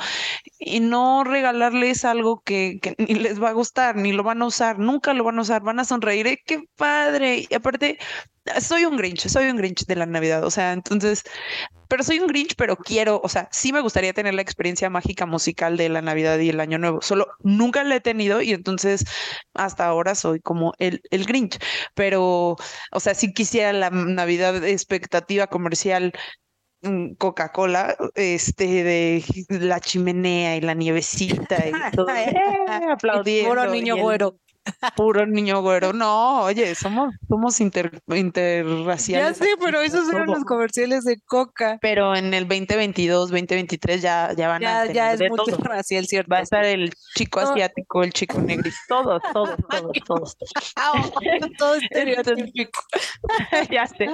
y no regalarles algo que, ni les va a gustar, ni lo van a usar, nunca lo van a usar, van a sonreír, ¡eh, qué padre. Y aparte, soy un Grinch, soy un Grinch de la Navidad, o sea, entonces, pero soy un Grinch, pero quiero, o sea, sí me gustaría tener la experiencia mágica musical de la Navidad y el Año Nuevo, solo nunca la he tenido y entonces hasta ahora soy como el, el Grinch, pero, o sea, si quisiera la Navidad expectativa comercial mm, Coca-Cola, este, de la chimenea y la nievecita y todo, eh, *laughs* aplaudiendo. Puro niño güero. Puro niño güero. No, oye, somos, somos inter, interraciales. Ya sé, pero esos eran los comerciales de Coca. Pero en el 2022, 2023 ya, ya van a tener Ya es multirracial, ¿cierto? Va a estar el chico asiático, el chico negro, todos, todos, todos, *laughs* todos. Todo estereotípico. *laughs* ya sé.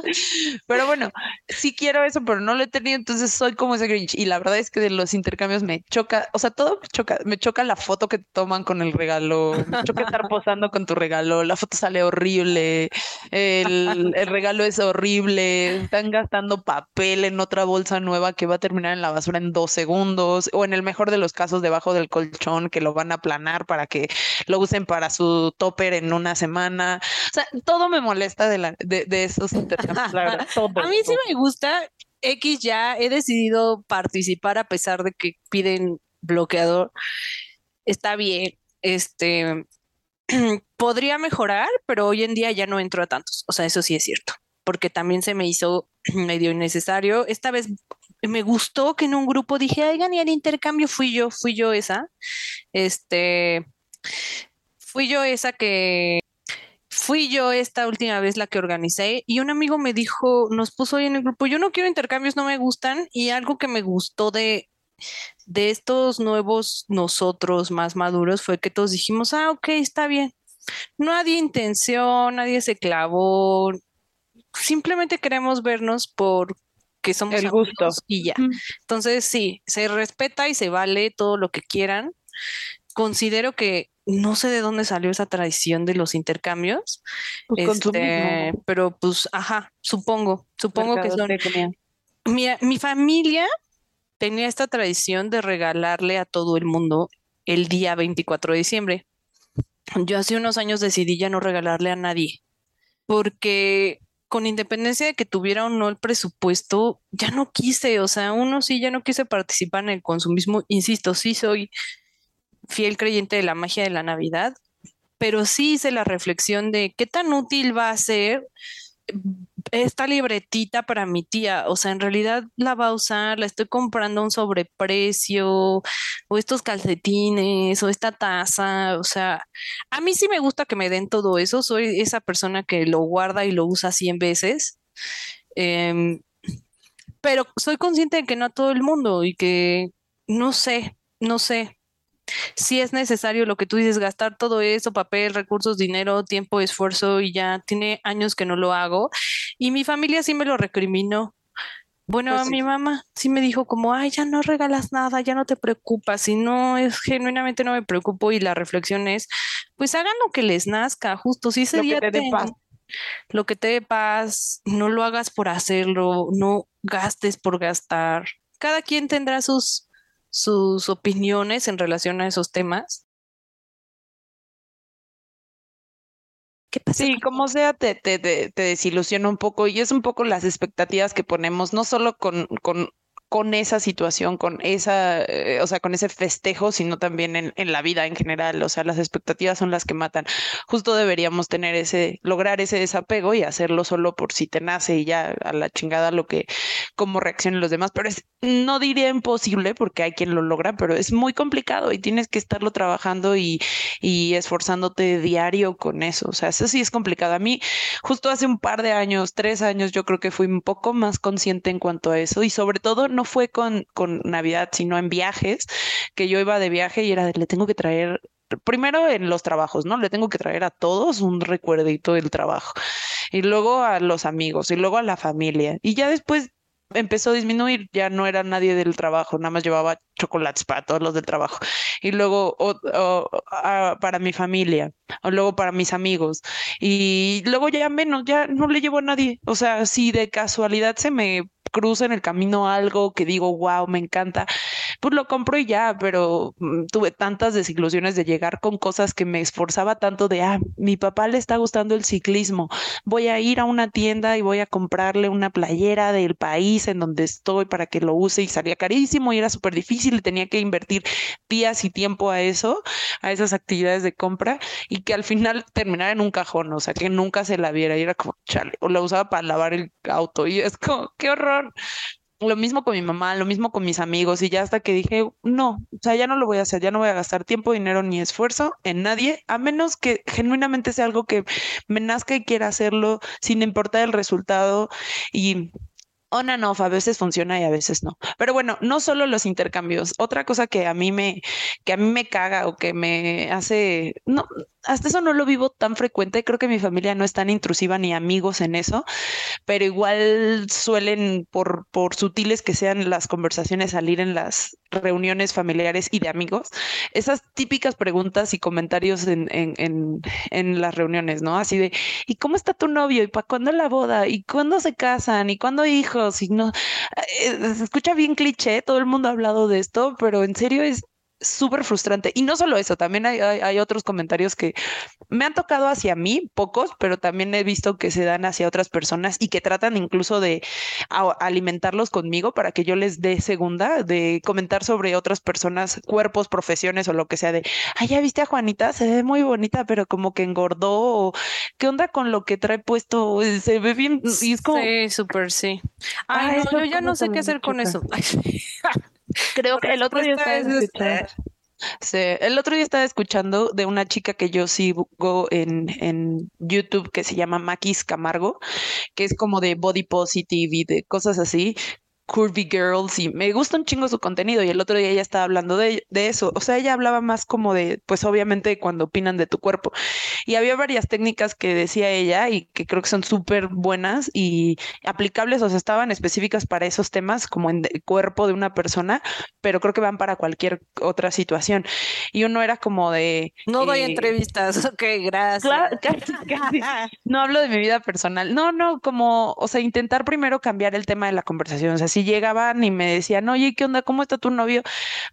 Pero bueno, sí quiero eso, pero no lo he tenido, entonces soy como ese Grinch. Y la verdad es que de los intercambios me choca, o sea, todo me choca, me choca la foto que toman con el regalo, me choca estar posando con tu regalo, la foto sale horrible, el, *laughs* el, regalo es horrible, están gastando papel en otra bolsa nueva que va a terminar en la basura en dos segundos, o en el mejor de los casos debajo del colchón que lo van a aplanar para que lo usen para su topper en una semana. O sea, todo me molesta de, la, de, de esos intercambios, la verdad. *laughs* Todo, a mí sí me gusta. X ya he decidido participar a pesar de que piden bloqueador. Está bien. Este, *clears throat* podría mejorar, pero hoy en día ya no entro a tantos. O sea, eso sí es cierto, porque también se me hizo *clears throat* medio innecesario. Esta vez me gustó que en un grupo dije, oigan, y el intercambio fui yo, fui yo esa. Este, fui yo esa que fui yo esta última vez la que organicé y un amigo me dijo, nos puso hoy en el grupo, yo no quiero intercambios, no me gustan y algo que me gustó de de estos nuevos nosotros más maduros fue que todos dijimos, ah, ok, está bien. No había intención, nadie se clavó. Simplemente queremos vernos por que somos el gusto y ya. Entonces, sí, se respeta y se vale todo lo que quieran. Considero que no sé de dónde salió esa tradición de los intercambios. Pues este, pero pues, ajá, supongo, supongo que son. Mi, mi familia tenía esta tradición de regalarle a todo el mundo el día 24 de diciembre. Yo hace unos años decidí ya no regalarle a nadie, porque con independencia de que tuviera o no el presupuesto, ya no quise, o sea, uno sí, ya no quise participar en el consumismo, insisto, sí soy fiel creyente de la magia de la Navidad, pero sí hice la reflexión de qué tan útil va a ser esta libretita para mi tía, o sea, en realidad la va a usar, la estoy comprando a un sobreprecio, o estos calcetines, o esta taza, o sea, a mí sí me gusta que me den todo eso, soy esa persona que lo guarda y lo usa 100 veces, em, pero soy consciente de que no a todo el mundo y que no sé, no sé, si es necesario lo que tú dices, gastar todo eso, papel, recursos, dinero, tiempo, esfuerzo y ya tiene años que no lo hago. Y mi familia sí me lo recriminó. Bueno, Pues mi mamá sí me dijo como, ay, ya no regalas nada, ya no te preocupas, y no es genuinamente no me preocupo y la reflexión es, pues hagan lo que les nazca, justo si ese Lo que día te dé paz. lo que te dé paz, no lo hagas por hacerlo, no gastes por gastar. Cada quien tendrá sus, sus opiniones en relación a esos temas. ¿Qué pasa? Sí, como sea, te, te, te, te desilusiona un poco y es un poco las expectativas que ponemos, no solo con, con, con esa situación, con esa, eh, o sea, con ese festejo, sino también en, en la vida en general. O sea, las expectativas son las que matan. Justo deberíamos tener ese, lograr ese desapego y hacerlo solo por si te nace y ya a la chingada lo que, cómo reaccionen los demás. Pero es, no diría imposible porque hay quien lo logra, pero es muy complicado y tienes que estarlo trabajando y, y esforzándote diario con eso. O sea, eso sí es complicado. A mí, justo hace un par de años, tres años, yo creo que fui un poco más consciente en cuanto a eso y sobre todo no fue con, con Navidad, sino en viajes, que yo iba de viaje y era de, le tengo que traer, primero en los trabajos, ¿no? Le tengo que traer a todos un recuerdito del trabajo y luego a los amigos y luego a la familia y ya después empezó a disminuir, ya no era nadie del trabajo, nada más llevaba chocolates para todos los del trabajo. Y luego para mi familia o luego para mis amigos. Y luego ya menos, ya no le llevo a nadie, o sea, si de casualidad se me cruza en el camino algo que digo, wow, me encanta, pues lo compro y ya, pero mm, tuve tantas desilusiones de llegar con cosas que me esforzaba tanto de, ah, mi papá le está gustando el ciclismo, voy a ir a una tienda y voy a comprarle una playera del país en donde estoy para que lo use y salía carísimo y era súper difícil y tenía que invertir días y tiempo a eso, a esas actividades de compra y que al final terminara en un cajón, o sea, que nunca se la viera y era como, chale, o la usaba para lavar el auto y es como, qué horror. Lo mismo con mi mamá, lo mismo con mis amigos y ya hasta que dije, no, o sea, ya no lo voy a hacer, ya no voy a gastar tiempo, dinero ni esfuerzo en nadie, a menos que genuinamente sea algo que me nazca y quiera hacerlo sin importar el resultado y on and off, a veces funciona y a veces no. Pero bueno, no solo los intercambios. Otra cosa que a mí me, que a mí me caga o que me hace, no, hasta eso no lo vivo tan frecuente. Creo que mi familia no es tan intrusiva ni amigos en eso, pero igual suelen, por, sutiles que sean las conversaciones, salir en las reuniones familiares y de amigos. Esas típicas preguntas y comentarios en, en, en, en las reuniones, ¿no? Así de, ¿y cómo está tu novio? ¿Y para cuándo la boda? ¿Y cuándo se casan? ¿Y cuándo hijos? Y no, eh, se escucha bien cliché, todo el mundo ha hablado de esto, pero en serio es súper frustrante. Y no solo eso, también hay, hay, hay, otros comentarios que me han tocado hacia mí, pocos, pero también he visto que se dan hacia otras personas y que tratan incluso de alimentarlos conmigo para que yo les dé segunda, de comentar sobre otras personas, cuerpos, profesiones o lo que sea de, ay, ya viste a Juanita, se ve muy bonita, pero como que engordó, o qué onda con lo que trae puesto, se ve bien, y es como... Sí, súper, sí. Ay, ay no, yo ya no sé qué hacer con eso. *laughs* Creo que el otro día estaba escuchando. Sí, el otro día estaba escuchando de una chica que yo sigo en, en YouTube que se llama Maquis Camargo, que es como de body positive y de cosas así, curvy girls y me gusta un chingo su contenido y el otro día ella estaba hablando de, de, eso, o sea, ella hablaba más como de, pues obviamente cuando opinan de tu cuerpo. Y había varias técnicas que decía ella y que creo que son súper buenas y aplicables, o sea, estaban específicas para esos temas como en el cuerpo de una persona, pero creo que van para cualquier otra situación. Y uno era como de... No doy eh, entrevistas, *laughs* ok, gracias. Claro, casi, casi. No hablo de mi vida personal, no, no, como, o sea, intentar primero cambiar el tema de la conversación, o sea, si llegaban y me decían, oye, ¿qué onda? ¿Cómo está tu novio?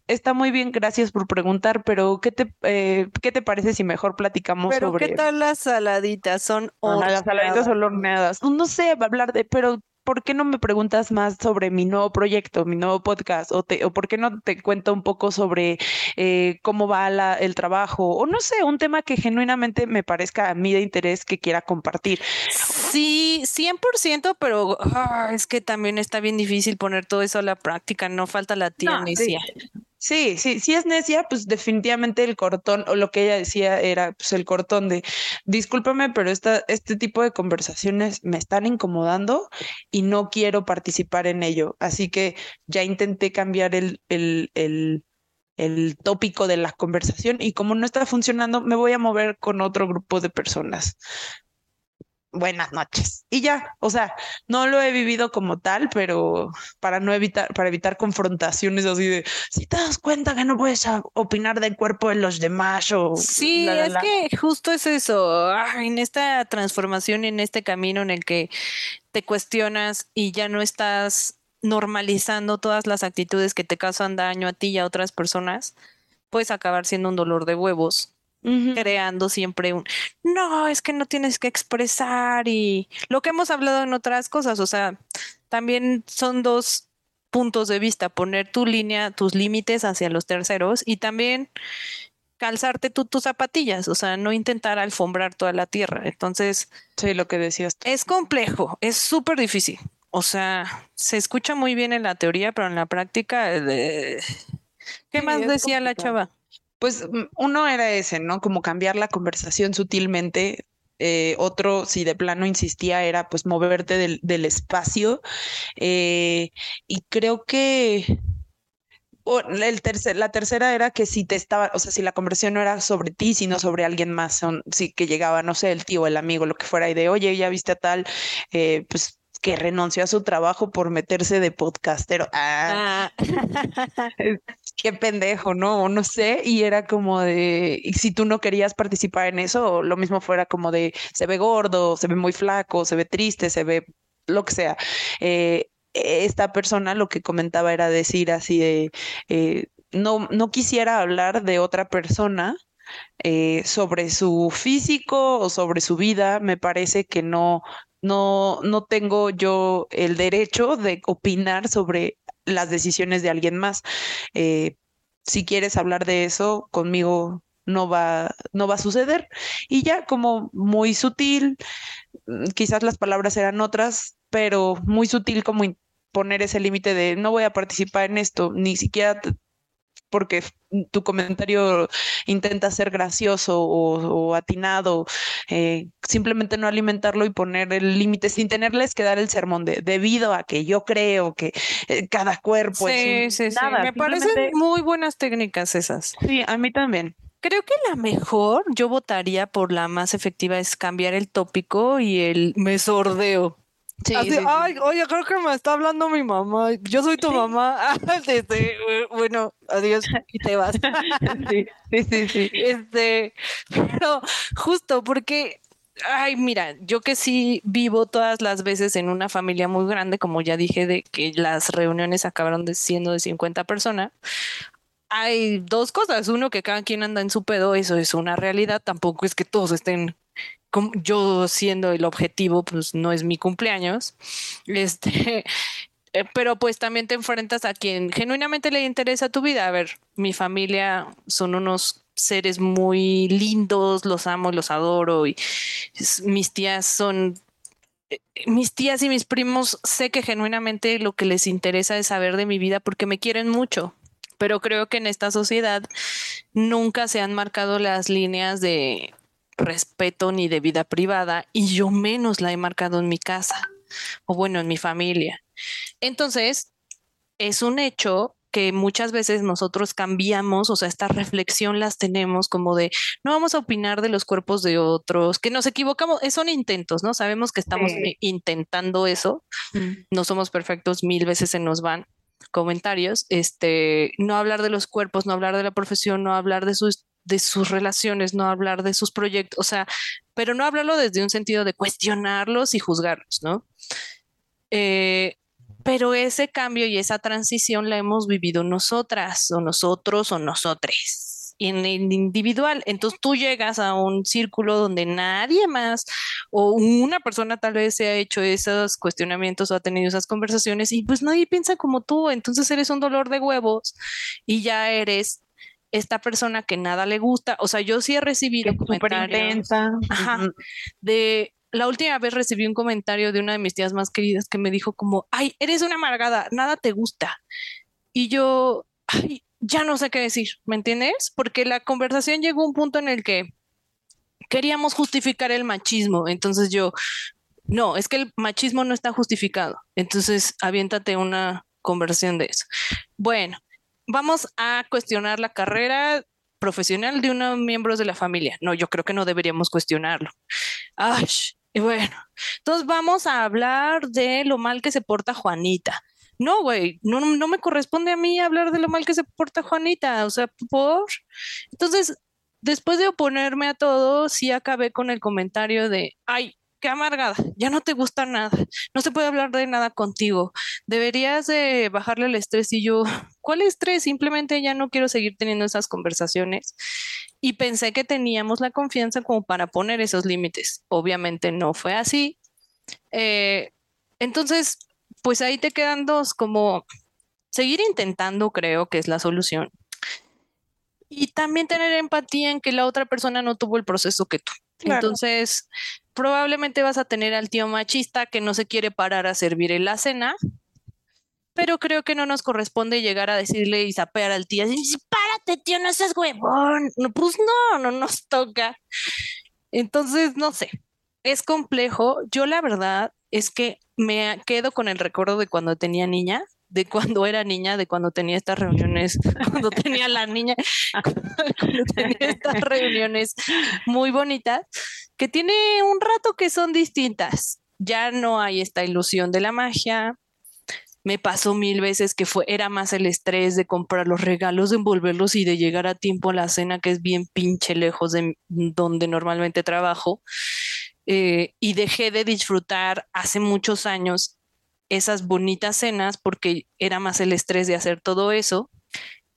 Está muy bien, gracias por preguntar, pero ¿qué te, eh, ¿qué te parece si mejor platicamos pero sobre... ¿Qué tal las saladitas? Son horneadas. Las saladitas son horneadas. No sé, hablar de, pero ¿por qué no me preguntas más sobre mi nuevo proyecto, mi nuevo podcast? ¿O, te, o por qué no te cuento un poco sobre eh, cómo va la, el trabajo? O no sé, un tema que genuinamente me parezca a mí de interés que quiera compartir. Sí, 100%, pero oh, es que también está bien difícil poner todo eso a la práctica, no falta la tía no, sí. Sí, sí, si es necia, pues definitivamente el cortón, o lo que ella decía era pues el cortón de discúlpame, pero esta, este tipo de conversaciones me están incomodando y no quiero participar en ello. Así que ya intenté cambiar el, el, el, el tópico de la conversación y como no está funcionando, me voy a mover con otro grupo de personas. Buenas noches. Y ya, o sea, no lo he vivido como tal, pero para no evitar, para evitar confrontaciones así de, si te das cuenta que no puedes opinar del cuerpo de los demás o... Sí, es que justo es eso, en esta transformación, en este camino en el que te cuestionas y ya no estás normalizando todas las actitudes que te causan daño a ti y a otras personas, puedes acabar siendo un dolor de huevos creando siempre un, no, es que no tienes que expresar y lo que hemos hablado en otras cosas, o sea, también son dos puntos de vista, poner tu línea, tus límites hacia los terceros y también calzarte tú tus zapatillas, o sea, no intentar alfombrar toda la tierra. Entonces, sí, lo que decías. Es complejo, es súper difícil. O sea, se escucha muy bien en la teoría, pero en la práctica, eh, ¿qué más decía la chava? Pues uno era ese, ¿no? Como cambiar la conversación sutilmente. Eh, otro, si de plano insistía, era pues moverte del, espacio. Eh, y creo que el la tercera era que si te estaba, o sea, si la conversación no era sobre ti, sino sobre alguien más, sí que llegaba, no sé, el tío, el amigo, lo que fuera, y de, oye, ya viste a tal, eh, pues que renunció a su trabajo por meterse de podcastero. Ah, ah. *laughs* qué pendejo, ¿no? No sé, y era como de, si tú no querías participar en eso, lo mismo fuera como de, se ve gordo, se ve muy flaco, se ve triste, se ve lo que sea. Eh, esta persona lo que comentaba era decir así de, eh, no, no quisiera hablar de otra persona eh, sobre su físico o sobre su vida, me parece que no, no, no tengo yo el derecho de opinar sobre las decisiones de alguien más. Eh, si quieres hablar de eso, conmigo no va, no va a suceder. Y ya como muy sutil, mm, quizás las palabras eran otras, pero muy sutil como poner ese límite de no voy a participar en esto, ni siquiera porque tu comentario intenta ser gracioso o, atinado, eh, simplemente no alimentarlo y poner el límite sin tenerles que dar el sermón de debido a que yo creo que eh, cada cuerpo es sí, nada. Me parecen muy buenas técnicas esas. Sí, a mí también. Creo que la mejor, yo votaría por la más efectiva, es cambiar el tópico y el Sí, ay, oye, creo que me está hablando mi mamá. Yo soy tu mamá. *laughs* Este, bueno, adiós y te vas. *laughs* sí, sí, sí, Este, pero justo porque, ay, mira, yo que sí vivo todas las veces en una familia muy grande, como ya dije, de que las reuniones acabaron siendo de 50 personas. Hay dos cosas. Uno, que cada quien anda en su pedo, eso es una realidad. Tampoco es que todos estén yo siendo el objetivo, pues no es mi cumpleaños, este, eh, pero pues también te enfrentas a quien genuinamente le interesa tu vida. A ver, mi familia son unos seres muy lindos, los amo, los adoro y mis tías son eh, mis tías y mis primos sé que genuinamente lo que les interesa es saber de mi vida porque me quieren mucho, pero creo que en esta sociedad nunca se han marcado las líneas de respeto ni de vida privada y yo menos la he marcado en mi casa o bueno, en mi familia. Entonces, es un hecho que muchas veces nosotros cambiamos, o sea, esta reflexión las tenemos como de, no vamos a opinar de los cuerpos de otros, que nos equivocamos, eh, son intentos, ¿no? Sabemos que estamos intentando eso, mm. no somos perfectos, mil veces se nos van comentarios, este, no hablar de los cuerpos, no hablar de la profesión, no hablar de sus de sus relaciones, no hablar de sus proyectos, o sea, pero no hablarlo desde un sentido de cuestionarlos y juzgarlos, ¿no? Eh, pero ese cambio y esa transición la hemos vivido nosotras o nosotros o nosotres en el individual. Entonces tú llegas a un círculo donde nadie más o una persona tal vez se ha hecho esos cuestionamientos o ha tenido esas conversaciones y pues nadie piensa como tú. Entonces eres un dolor de huevos y ya eres esta persona que nada le gusta, o sea, yo sí he recibido comentarios. Ajá, de la última vez recibí un comentario de una de mis tías más queridas que me dijo como, ay, eres una amargada, nada te gusta. Y yo, ay, ya no sé qué decir, ¿me entiendes? Porque la conversación llegó a un punto en el que queríamos justificar el machismo. Entonces yo, no, es que el machismo no está justificado. Entonces, aviéntate una conversión de eso. Bueno, vamos a cuestionar la carrera profesional de unos miembros de la familia. No, yo creo que no deberíamos cuestionarlo. Ay, Y bueno, entonces vamos a hablar de lo mal que se porta Juanita. No, güey, no, no me corresponde a mí hablar de lo mal que se porta Juanita, o sea, por... Entonces, después de oponerme a todo, sí acabé con el comentario de, ay, qué amargada, ya no te gusta nada, no se puede hablar de nada contigo, deberías de bajarle el estrés y yo, *laughs* ¿cuál estrés? Simplemente ya no quiero seguir teniendo esas conversaciones y pensé que teníamos la confianza como para poner esos límites. Obviamente no fue así. Eh, entonces, pues ahí te quedan dos, como seguir intentando, creo que es la solución. Y también tener empatía en que la otra persona no tuvo el proceso que tú. Entonces, probablemente vas a tener al tío machista que no se quiere parar a servir en la cena, pero creo que no nos corresponde llegar a decirle y sapear al tío, párate, tío, no seas huevón. No, pues no, no nos toca. Entonces, no sé, es complejo. Yo la verdad es que me quedo con el recuerdo de cuando tenía niña, de cuando era niña, de cuando tenía estas reuniones, *laughs* cuando tenía la niña, *laughs* cuando tenía estas reuniones muy bonitas, que tiene un rato que son distintas. Ya no hay esta ilusión de la magia. Me pasó mil veces que fue, era más el estrés de comprar los regalos, de envolverlos y de llegar a tiempo a la cena, que es bien pinche lejos de donde normalmente trabajo. Eh, y dejé de disfrutar hace muchos años esas bonitas cenas porque era más el estrés de hacer todo eso.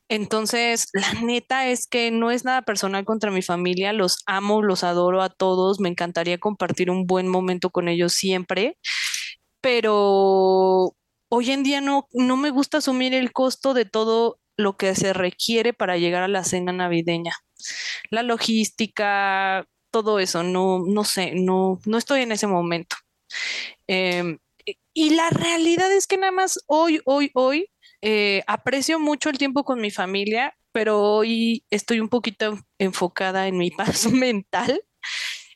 Entonces, *laughs* la neta es que no es nada personal contra mi familia, los amo, los adoro a todos, me encantaría compartir un buen momento con ellos siempre, pero hoy en día no, no me gusta asumir el costo de todo lo que se requiere para llegar a la cena navideña. La logística, todo eso, no, no sé, no, no estoy en ese momento. Em, y la realidad es que nada más hoy, hoy, hoy, eh, aprecio mucho el tiempo con mi familia, pero hoy estoy un poquito enfocada en mi *laughs* paz mental.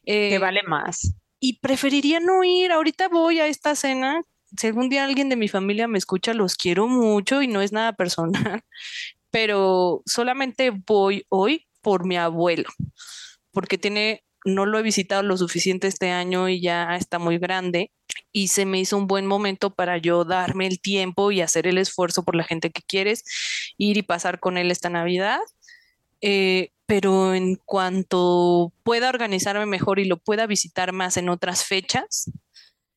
que eh, vale más. Y preferiría no ir. Ahorita voy a esta cena. Si algún día alguien de mi familia me escucha, los quiero mucho y no es nada personal, *laughs* pero solamente voy hoy por mi abuelo, porque tiene no lo he visitado lo suficiente este año y ya está muy grande y se me hizo un buen momento para yo darme el tiempo y hacer el esfuerzo por la gente que quieres, ir y pasar con él esta Navidad. Eh, pero en cuanto pueda organizarme mejor y lo pueda visitar más en otras fechas,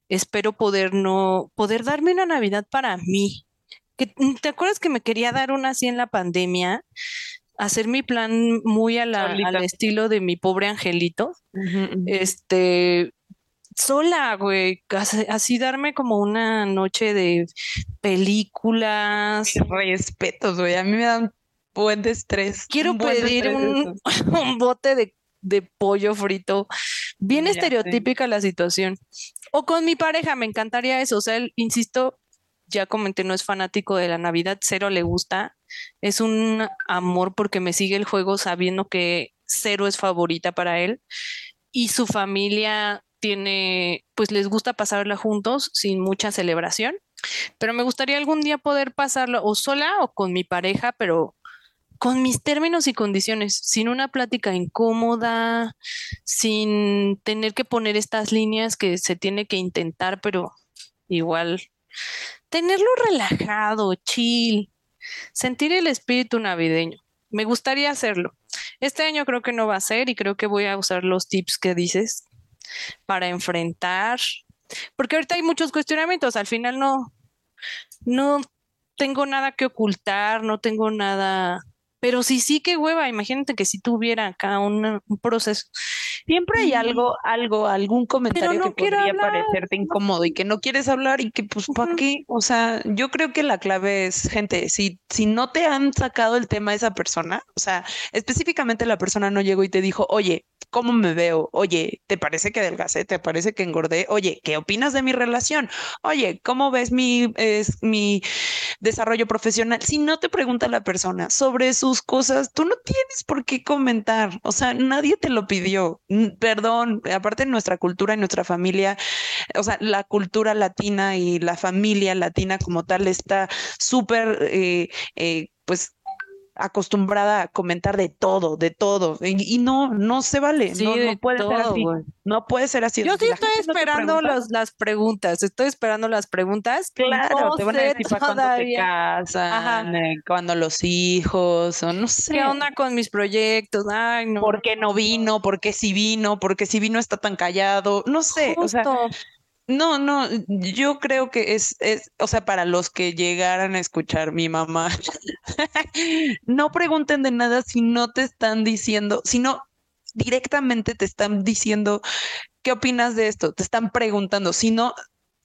espero poder no poder darme una Navidad para mí. ¿Te acuerdas que me quería dar una así en la pandemia? Hacer mi plan muy al estilo de mi pobre angelito. Este, sola, güey, así, darme como una noche de películas. Respetos, güey, a mí me dan buen de estrés. Quiero pedir *laughs* un, bote de, de, pollo frito. Bien estereotípica la situación. O con mi pareja, me encantaría eso. O sea, insisto, ya comenté, no es fanático de la Navidad, cero le gusta. Es un amor porque me sigue el juego sabiendo que cero es favorita para él. Y su familia tiene, pues les gusta pasarla juntos sin mucha celebración. Pero me gustaría algún día poder pasarlo o sola o con mi pareja, pero con mis términos y condiciones, sin una plática incómoda, sin tener que poner estas líneas que se tiene que intentar, pero igual tenerlo relajado, chill, sentir el espíritu navideño. Me gustaría hacerlo. Este año creo que no va a ser y creo que voy a usar los tips que dices para enfrentar, porque ahorita hay muchos cuestionamientos, al final no, no tengo nada que ocultar, no tengo nada pero sí, sí, qué hueva. Imagínate que si tuviera acá un, proceso. Siempre hay algo, algo, algún comentario que podría parecerte incómodo y que no quieres hablar y que, pues, ¿para qué? O sea, yo creo que la clave es, gente, si, si no te han sacado el tema esa persona, o sea, específicamente la persona no llegó y te dijo, oye, ¿cómo me veo? Oye, ¿te parece que adelgacé? ¿Te parece que engordé? Oye, ¿qué opinas de mi relación? Oye, ¿cómo ves mi, mi desarrollo profesional? Si no te pregunta la persona sobre sus cosas, tú no tienes por qué comentar, o sea, nadie te lo pidió, perdón, aparte de nuestra cultura y nuestra familia, o sea, la cultura latina y la familia latina como tal está súper, eh, eh, pues acostumbrada a comentar de todo, de todo, y, no, no se vale, no, puede ser así, no puede ser así. Yo sí estoy esperando las preguntas, estoy esperando las preguntas. Claro, te van a decir para cuándo te casan, eh, cuando los hijos, o no sé. ¿Qué onda con mis proyectos? Ay, no. ¿Por qué no vino? ¿Por qué si vino? ¿Por qué si vino está tan callado? No sé, o sea, no, no, yo creo que es, es, o sea, para los que llegaran a escuchar mi mamá, *laughs* no pregunten de nada si no te están diciendo, si no directamente te están diciendo qué opinas de esto, te están preguntando, si no,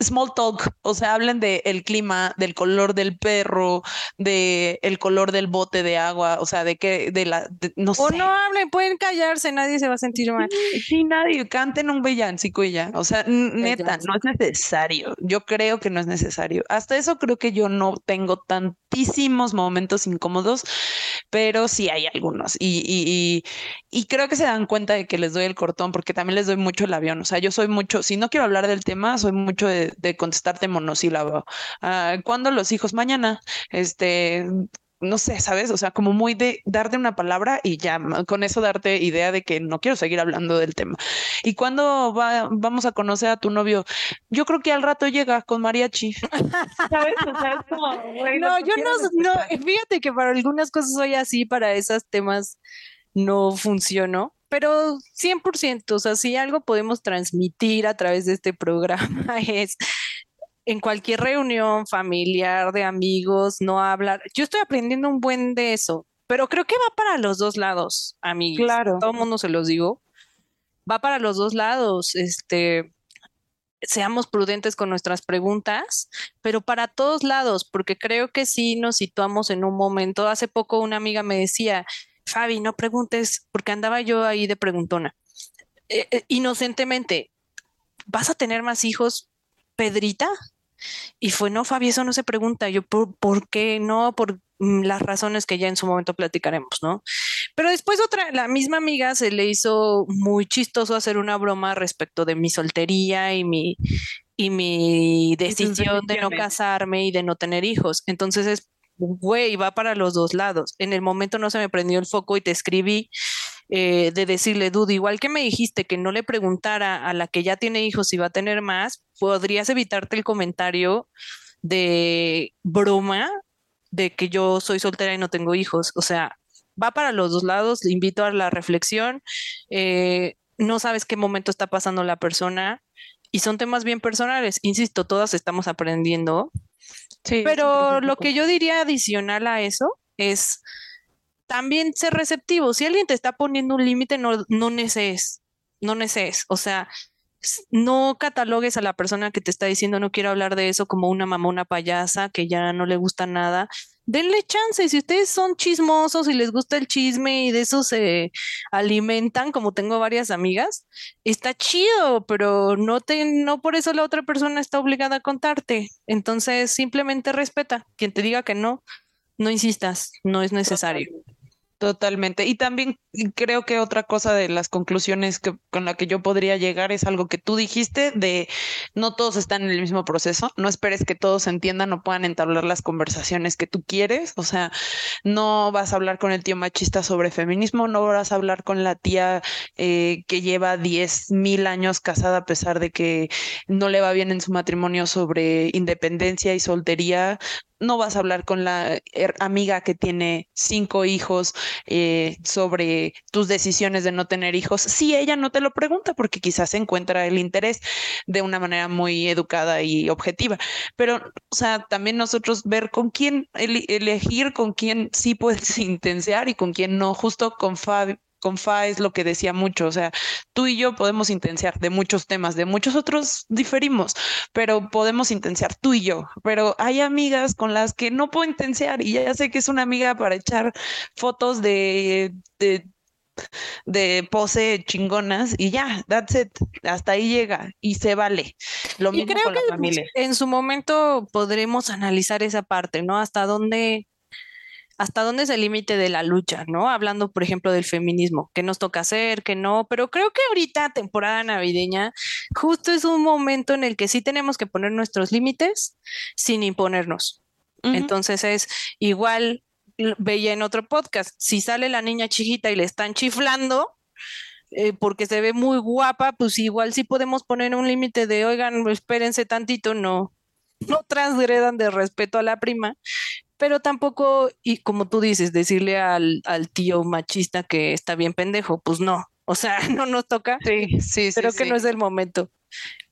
small talk, o sea, hablen del el clima, del color del perro, de el color del bote de agua, o sea, de qué, de la, no sé. O no hablen, pueden callarse, nadie se va a sentir mal. Sí, nadie, canten un villancico y ya, o sea, neta, no es necesario, yo creo que no es necesario. Hasta eso creo que yo no tengo tantísimos momentos incómodos, pero sí hay algunos y, y, y, creo que se dan cuenta de que les doy el cortón porque también les doy mucho el avión, o sea, yo soy mucho, si no quiero hablar del tema, soy mucho de de, contestarte monosílabo. Ah, ¿Cuándo los hijos? Mañana. Este, no sé, ¿sabes? O sea, como muy de darte una palabra y ya con eso darte idea de que no quiero seguir hablando del tema. ¿Y cuándo va, vamos a conocer a tu novio? Yo creo que al rato llega con mariachi. ¿Sabes? O sea, *laughs* no, yo no, no, fíjate que para algunas cosas soy así, para esos temas no funciono pero 100%, o sea, si algo podemos transmitir a través de este programa *laughs* es en cualquier reunión familiar de amigos, no hablar. Yo estoy aprendiendo un buen de eso, pero creo que va para los dos lados, amigos. Claro. Todo el mundo se los digo. Va para los dos lados. Este, seamos prudentes con nuestras preguntas, pero para todos lados, porque creo que sí nos situamos en un momento. Hace poco una amiga me decía, Fabi, no preguntes, porque andaba yo ahí de preguntona. Eh, eh, inocentemente, ¿vas a tener más hijos, Pedrita? Y fue, no, Fabi, eso no se pregunta. Yo, ¿por, ¿por qué no? Por mm, las razones que ya en su momento platicaremos, ¿no? Pero después otra, la misma amiga se le hizo muy chistoso hacer una broma respecto de mi soltería y mi, y mi decisión de no casarme y de no tener hijos. Entonces es güey, va para los dos lados. En el momento no se me prendió el foco y te escribí eh, de decirle, Dude, igual que me dijiste que no le preguntara a la que ya tiene hijos si va a tener más, podrías evitarte el comentario de broma de que yo soy soltera y no tengo hijos. O sea, va para los dos lados, le invito a la reflexión. Eh, no sabes qué momento está pasando la persona y son temas bien personales. Insisto, todas estamos aprendiendo pero lo que yo diría adicional a eso es también ser receptivo. Si alguien te está poniendo un límite, no, no neces, no neces. O sea, no catalogues a la persona que te está diciendo no quiero hablar de eso como una mamona payasa que ya no le gusta nada. Denle chance, si ustedes son chismosos y les gusta el chisme y de eso se alimentan, como tengo varias amigas, está chido, pero no te, no por eso la otra persona está obligada a contarte. Entonces, simplemente respeta. Quien te diga que no, no insistas, no es necesario. Y también creo que otra cosa de las conclusiones que, con la que yo podría llegar es algo que tú dijiste de no todos están en el mismo proceso, no esperes que todos entiendan o puedan entablar las conversaciones que tú quieres, o sea, no vas a hablar con el tío machista sobre feminismo, no vas a hablar con la tía eh, que lleva 10 mil años casada a pesar de que no le va bien en su matrimonio sobre independencia y soltería, no vas a hablar con la amiga que tiene cinco hijos eh, sobre tus decisiones de no tener hijos si ella no te lo pregunta, porque quizás encuentra el interés de una manera muy educada y objetiva. Pero, o sea, también nosotros ver con quién elegir, con quién sí puedes *laughs* intensear y con quién no, justo con Fabi con Fa es lo que decía mucho, o sea, tú y yo podemos intensiar de muchos temas, de muchos otros diferimos, pero podemos intensiar tú y yo, pero hay amigas con las que no puedo intensiar y ya sé que es una amiga para echar fotos de, de de pose chingonas y ya, that's it, hasta ahí llega y se vale. Lo mismo con la familia. En su momento podremos analizar esa parte, ¿no? Hasta dónde hasta dónde es el límite de la lucha, ¿no? Hablando, por ejemplo, del feminismo, qué nos toca hacer, qué no, pero creo que ahorita, temporada navideña, justo es un momento en el que sí tenemos que poner nuestros límites sin imponernos. Entonces es igual veía en otro podcast, si sale la niña chiquita y le están chiflando, eh, porque se ve muy guapa, pues igual sí podemos poner un límite de, oigan, espérense tantito, no, no transgredan de respeto a la prima, pero tampoco, y como tú dices, decirle al, al tío machista que está bien pendejo, pues no, o sea, *laughs* no nos toca. Sí, sí, sí. Creo que no es el momento.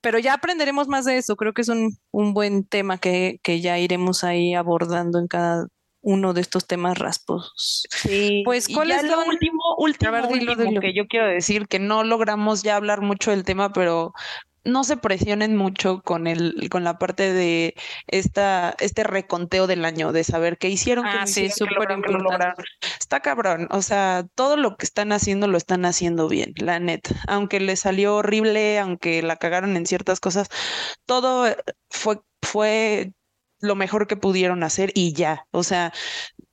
Pero ya aprenderemos más de eso. Creo que es un, un buen tema que, que, ya iremos ahí abordando en cada uno de estos temas rasposos. Sí. Pues, ¿cuál es lo último, último, último que yo quiero decir? Que no logramos ya hablar mucho del tema, pero no se presionen mucho con el, con la parte de esta, este reconteo del año, de saber qué hicieron, ah, sí, súper importante. Está cabrón, o sea, todo lo que están haciendo lo están haciendo bien, la neta. Aunque le salió horrible, aunque la cagaron en ciertas cosas, todo fue, fue lo mejor que pudieron hacer y ya. O sea,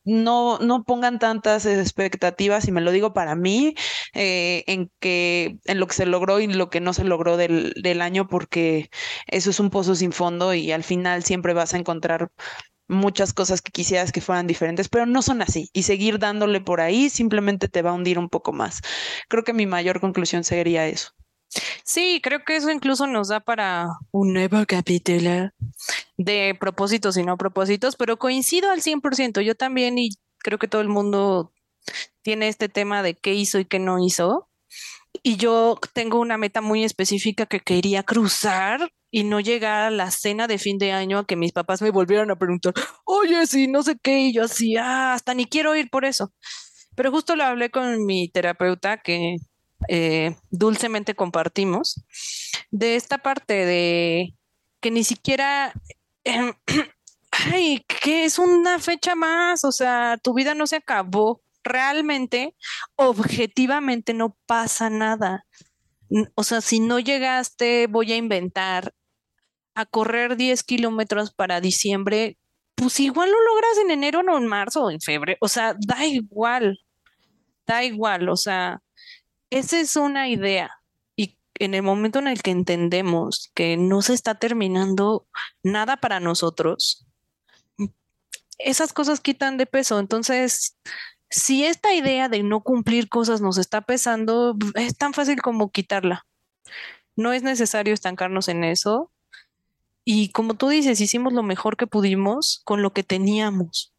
no, no pongan tantas expectativas, y me lo digo para mí, eh, en que en lo que se logró y lo que no se logró del, del año, porque eso es un pozo sin fondo y al final siempre vas a encontrar muchas cosas que quisieras que fueran diferentes, pero no son así. Y seguir dándole por ahí simplemente te va a hundir un poco más. Creo que mi mayor conclusión sería eso. Sí, creo que eso incluso nos da para un nuevo capítulo de propósitos y no propósitos, pero coincido al 100%. Yo también y creo que todo el mundo tiene este tema de qué hizo y qué no hizo. Y yo tengo una meta muy específica que quería cruzar y no llegar a la cena de fin de año a que mis papás me volvieran a preguntar, oye, sí, no sé qué, y yo así, ah, hasta ni quiero ir por eso. Pero justo lo hablé con mi terapeuta que eh, dulcemente compartimos, de esta parte de que ni siquiera, em, *clears throat* ay, que es una fecha más, o sea, tu vida no se acabó, realmente, objetivamente no pasa nada. O sea, si no llegaste, voy a inventar a correr 10 kilómetros para diciembre, pues igual lo logras en enero, no en marzo o en febrero. O sea, da igual, da igual. O sea, esa es una idea. Y en el momento en el que entendemos que no se está terminando nada para nosotros, esas cosas quitan de peso. Entonces, si esta idea de no cumplir cosas nos está pesando, es tan fácil como quitarla. No es necesario estancarnos en eso. Y como tú dices, hicimos lo mejor que pudimos con lo que teníamos.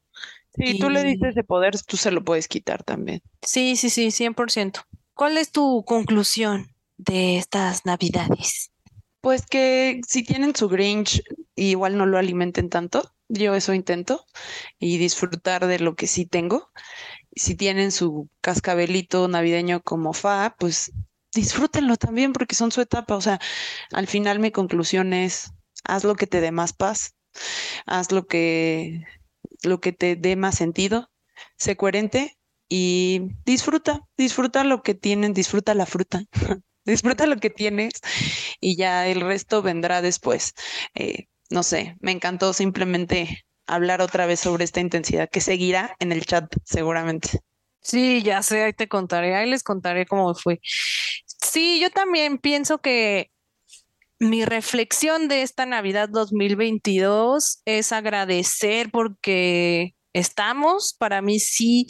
Si tú le dices ese poder, tú se lo puedes quitar también. Sí, sí, sí, 100%. ¿Cuál es tu conclusión de estas navidades? Pues que si tienen su Grinch, igual no lo alimenten tanto. Yo eso intento y disfrutar de lo que sí tengo. Si tienen su cascabelito navideño como fa, pues disfrútenlo también porque son su etapa. O sea, al final mi conclusión es, haz lo que te dé más paz, haz lo que, lo que te dé más sentido, sé coherente y disfruta, disfruta lo que tienen, disfruta la fruta, *laughs* disfruta lo que tienes y ya el resto vendrá después. Eh, no sé, me encantó simplemente hablar otra vez sobre esta intensidad que seguirá en el chat seguramente. Sí, ya sé, ahí te contaré, ahí les contaré cómo fue. Sí, yo también pienso que mi reflexión de esta Navidad 2022 es agradecer porque estamos, para mí sí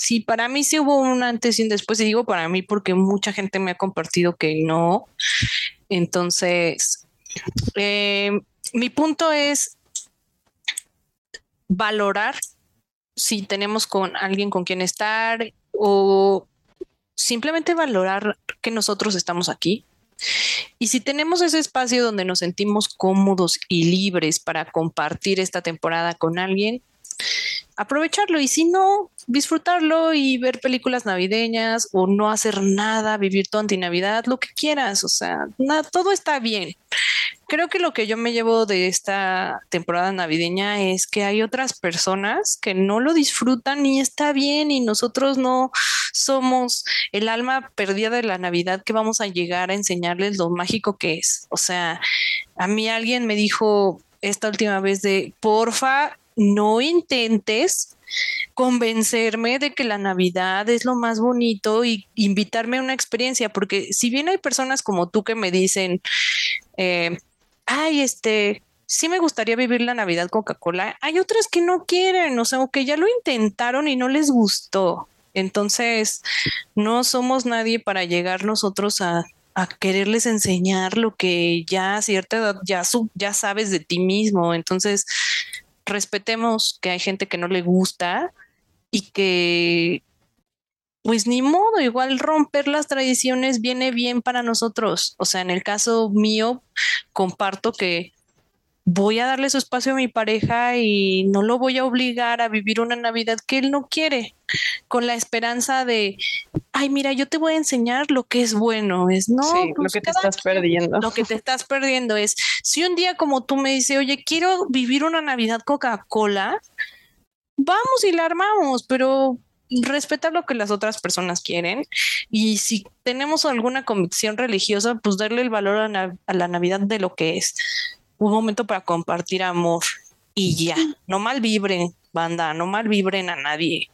sí, para mí sí hubo un antes y un después, y digo para mí porque mucha gente me ha compartido que no. Entonces, eh, mi punto es valorar si tenemos con alguien con quien estar o simplemente valorar que nosotros estamos aquí, Y si tenemos ese espacio donde nos sentimos cómodos y libres para compartir esta temporada con alguien, aprovecharlo y si no, disfrutarlo y ver películas navideñas o no hacer nada, vivir tu antinavidad, lo que quieras, o sea, nada, todo está bien. Creo que lo que yo me llevo de esta temporada navideña es que hay otras personas que no lo disfrutan y está bien y nosotros no somos el alma perdida de la Navidad que vamos a llegar a enseñarles lo mágico que es. O sea, a mí alguien me dijo esta última vez de, porfa, no intentes convencerme de que la Navidad es lo más bonito y invitarme a una experiencia, porque si bien hay personas como tú que me dicen, eh, ay, este, sí me gustaría vivir la Navidad Coca-Cola, hay otras que no quieren, o sea, que ya lo intentaron y no les gustó. Entonces, no somos nadie para llegar nosotros a, a quererles enseñar lo que ya a cierta edad ya, ya sabes de ti mismo. Entonces, respetemos que hay gente que no le gusta y que pues ni modo, igual romper las tradiciones viene bien para nosotros. O sea, en el caso mío, comparto que voy a darle su espacio a mi pareja y no lo voy a obligar a vivir una Navidad que él no quiere, con la esperanza de, ay, mira, yo te voy a enseñar lo que es bueno. Es no, lo pues que te estás perdiendo. Lo que te estás perdiendo es, si un día como tú me dices, oye, quiero vivir una Navidad Coca-Cola, vamos y la armamos, pero respetar lo que las otras personas quieren y si tenemos alguna convicción religiosa, pues darle el valor a, a la Navidad de lo que es un momento para compartir amor y ya, no mal vibren, banda, no mal vibren a nadie.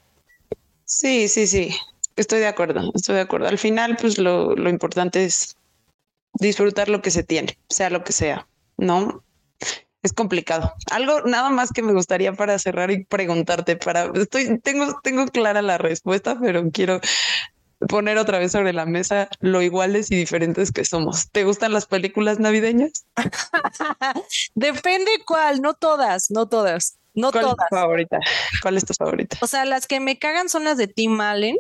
Sí, sí, sí, estoy de acuerdo, estoy de acuerdo. Al final, pues lo, lo importante es disfrutar lo que se tiene, sea lo que sea, ¿no? Es complicado. Algo nada más que me gustaría para cerrar y preguntarte para estoy tengo tengo clara la respuesta, pero quiero poner otra vez sobre la mesa lo iguales y diferentes que somos. ¿Te gustan las películas navideñas? *laughs* Depende cuál, no todas, no todas, no ¿Cuál todas. Es tu favorita? ¿Cuál es tu favorita? O sea, las que me cagan son las de Tim Allen,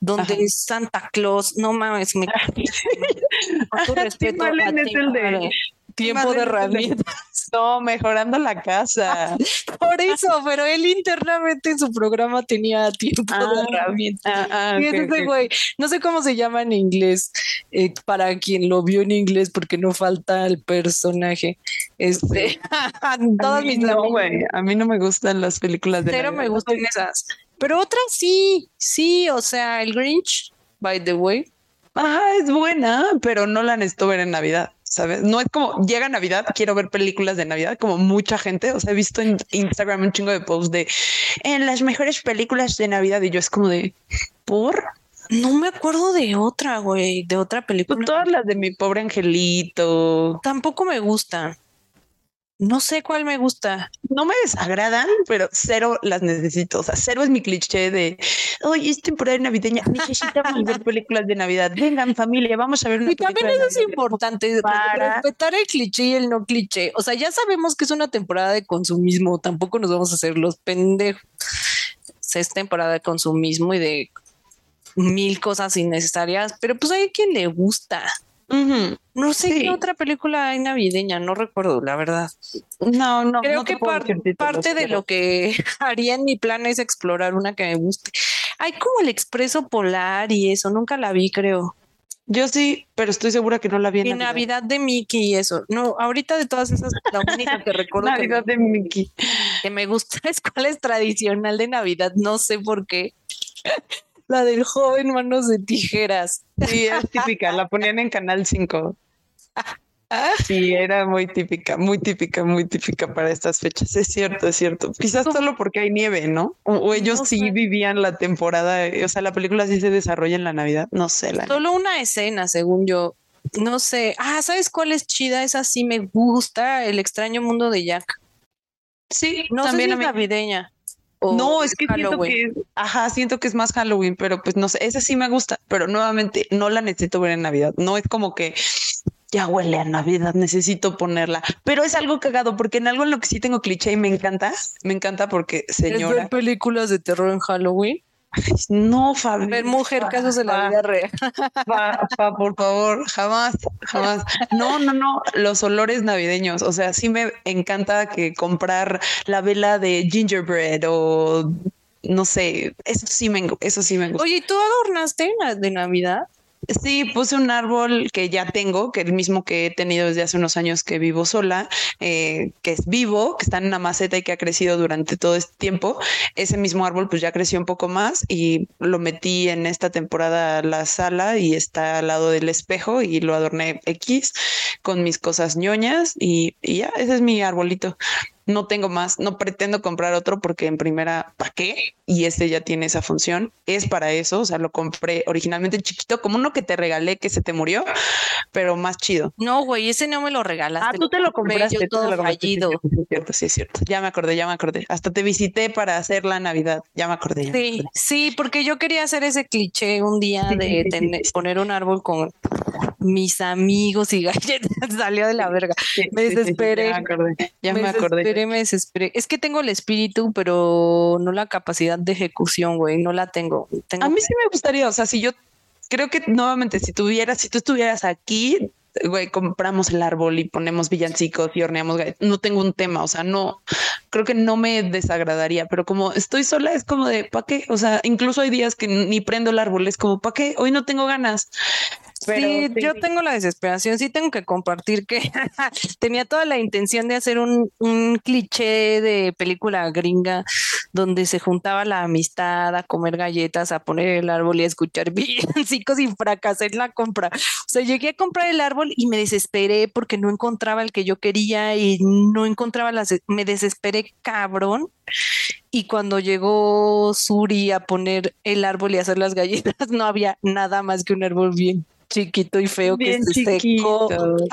donde Santa Claus, no mames, me *laughs* con tu respeto Tim Allen es el de tiempo de herramientas. *laughs* No, mejorando la casa. *laughs* Por eso, pero él internamente en su programa tenía tiempo de ah, herramientas. Ah, ah, güey, no sé cómo se llama en inglés, eh, para quien lo vio en inglés, porque no falta el personaje. Este, *laughs* todas mis no, güey, a mí no me gustan las películas de Pero me gustan esas. Pero otras sí, sí, o sea, el Grinch, by the way. Ajá, es buena, pero no la necesito ver en Navidad. ¿Sabes? No es como llega Navidad, quiero ver películas de Navidad, como mucha gente. O sea, he visto en Instagram un chingo de posts de en las mejores películas de Navidad y yo es como de por. No me acuerdo de otra, güey, de otra película. Todas las de mi pobre angelito. Tampoco me gustan. No sé cuál me gusta. No me desagradan, pero cero las necesito. O sea, cero es mi cliché de hoy es temporada navideña. Necesitamos ver *laughs* películas de Navidad. Vengan, familia, vamos a ver una Y también eso es importante, respetar el cliché y el no cliché. O sea, ya sabemos que es una temporada de consumismo. Tampoco nos vamos a hacer los pendejos. Es temporada de consumismo y de mil cosas innecesarias, pero pues hay quien le gusta. No sé qué otra película hay navideña, no recuerdo, la verdad. No, no. Creo que parte de lo que *laughs* haría en mi plan es explorar una que me guste. Hay como el Expreso Polar y eso, nunca la vi, creo. Yo sí, pero estoy segura que no la vi en Navidad. de Mickey y eso. No, ahorita de todas esas, la única que recuerdo Navidad de Mickey. que me gusta *laughs* es cuál es tradicional de Navidad, no sé por qué la del joven manos de tijeras. Sí, es típica, la ponían en Canal 5. *laughs* Sí, era muy típica, muy típica, muy típica para estas fechas. Es cierto, es cierto. Quizás solo porque hay nieve, ¿no? O, ellos sí vivían la temporada, o sea, la película sí se desarrolla en la Navidad. No sé. La solo una escena, según yo. No sé. Ah, ¿sabes cuál es chida? Esa sí me gusta. El extraño mundo de Jack. Sí, no también sé si es navideña no, es que siento que, ajá, siento que es más Halloween, pero pues no sé, esa sí me gusta, pero nuevamente no la necesito ver en Navidad. No es como que ya huele a Navidad, necesito ponerla. Pero es algo cagado porque en algo en lo que sí tengo cliché y me encanta, me encanta porque señora. ¿Es ver películas de terror en Halloween? No, Fabi. Ver mujer, casos de la vida real. por favor, jamás, jamás. No, no, no, los olores navideños. O sea, sí me encanta que comprar la vela de gingerbread o no sé, eso sí me, eso sí me gusta. Oye, ¿tú adornaste de Navidad? Sí, puse un árbol que ya tengo, que el mismo que he tenido desde hace unos años que vivo sola, eh, que es vivo, que está en una maceta y que ha crecido durante todo este tiempo. Ese mismo árbol pues ya creció un poco más y lo metí en esta temporada la sala y está al lado del espejo y lo adorné X con mis cosas ñoñas y, y ya, ese es mi arbolito no tengo más, no pretendo comprar otro porque en primera, ¿para qué? Y este ya tiene esa función, es para eso, o sea, lo compré originalmente chiquito, como uno que te regalé que se te murió, pero más chido. No, güey, ese no me lo regalaste. Ah, tú te lo compraste, todo fallido. Sí, es cierto, sí es cierto. Ya me acordé, ya me acordé. Hasta te visité para hacer la Navidad, ya me acordé. sí, sí, porque yo quería hacer ese cliché un día *laughs* de poner un árbol con mis amigos y *laughs* galletas, salió de la verga. me desesperé. ya me acordé. Ya me, acordé me desesperé. Es que tengo el espíritu, pero no la capacidad de ejecución, güey. No la tengo. A mí sí me gustaría, o sea, si yo creo que nuevamente, si tuvieras, si tú estuvieras aquí, güey, compramos el árbol y ponemos villancicos y horneamos No tengo un tema, o sea, no, creo que no me desagradaría, pero como estoy sola, es como de, ¿para qué? O sea, incluso hay días que ni prendo el árbol, es como, ¿para qué? Hoy no tengo ganas sí, yo tengo la desesperación, sí tengo que compartir que *laughs* tenía toda la intención de hacer un, un, cliché de película gringa donde se juntaba la amistad a comer galletas, a poner el árbol y a escuchar *laughs* villancicos y fracasé en la compra. O sea, llegué a comprar el árbol y me desesperé porque no encontraba el que yo quería y no encontraba las... Me desesperé cabrón. Y cuando llegó Suri a poner el árbol y hacer las galletas, *laughs* no había nada más que un árbol bien chiquito y feo que se secó,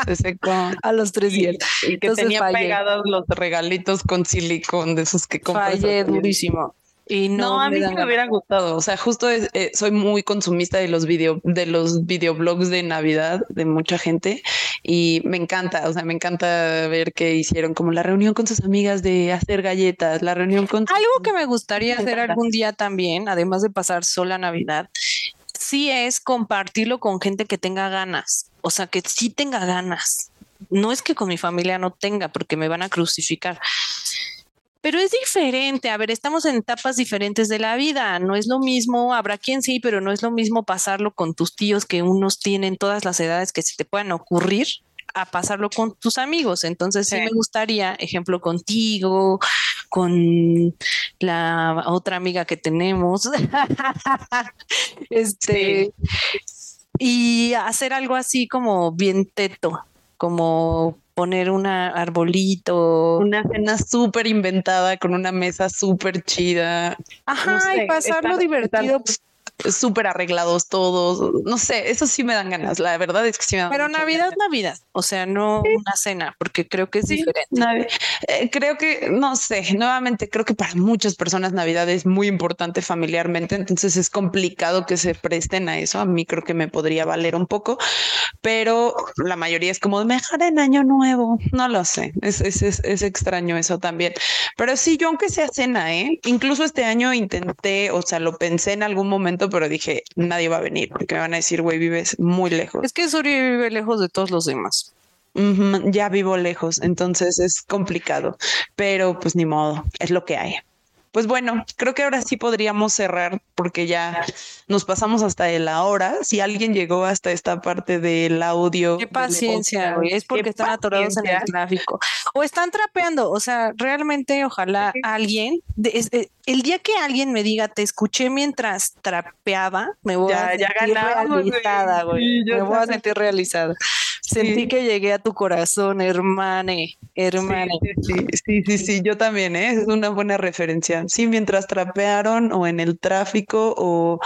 se secó *laughs* a los tres días. Y, que tenía pegados los regalitos con silicón de esos que compras. Fallé durísimo. Y no, a mí sí me hubiera gustado. O sea, justo eh, soy muy consumista de los video, de los videoblogs de Navidad de mucha gente y me encanta. O sea, me encanta ver que hicieron como la reunión con sus amigas de hacer galletas, la reunión con algo que me gustaría hacer algún día también, además de pasar sola Navidad, sí es compartirlo con gente que tenga ganas, o sea, que sí tenga ganas. No es que con mi familia no tenga, porque me van a crucificar. Pero es diferente, a ver, estamos en etapas diferentes de la vida, no es lo mismo, habrá quien sí, pero no es lo mismo pasarlo con tus tíos que unos tienen todas las edades que se te puedan ocurrir a pasarlo con tus amigos. Entonces sí, me gustaría, ejemplo, contigo, con la otra amiga que tenemos, *laughs* este, y hacer algo así como bien teto, como poner un arbolito. Una cena súper inventada con una mesa súper chida. Ajá, y pasarlo divertido súper arreglados todos. No sé, eso sí me dan ganas. La verdad es que sí me dan Pero Navidad, Navidad. O sea, no una cena, porque creo que es diferente. Eh, creo que, no sé, nuevamente, creo que para muchas personas Navidad es muy importante familiarmente. Entonces es complicado que se presten a eso. A mí creo que me podría valer un poco, pero la mayoría es como mejor en Año Nuevo. No lo sé. Es, es, es, es extraño eso también. Pero sí, yo aunque sea cena, ¿eh? Incluso este año intenté, o sea, lo pensé en algún momento pero dije, nadie va a venir porque me van a decir, güey, vives muy lejos. Es que Suri vive lejos de todos los demás. ya vivo lejos, entonces es complicado, pero pues ni modo, es lo que hay. Pues bueno, creo que ahora sí podríamos cerrar porque ya nos pasamos hasta de la hora. Si alguien llegó hasta esta parte del audio. Qué paciencia, es porque están atorados en el tráfico. O están trapeando, o sea, realmente ojalá alguien, eh, el día que alguien me diga, te escuché mientras trapeaba, me voy a sentir realizada, güey. me voy a sentir realizada. Sentí que llegué a tu corazón, hermane, hermane. Sí sí, sí, sí, yo también, ¿eh? es una buena referencia. Sí, mientras trapearon o en el tráfico o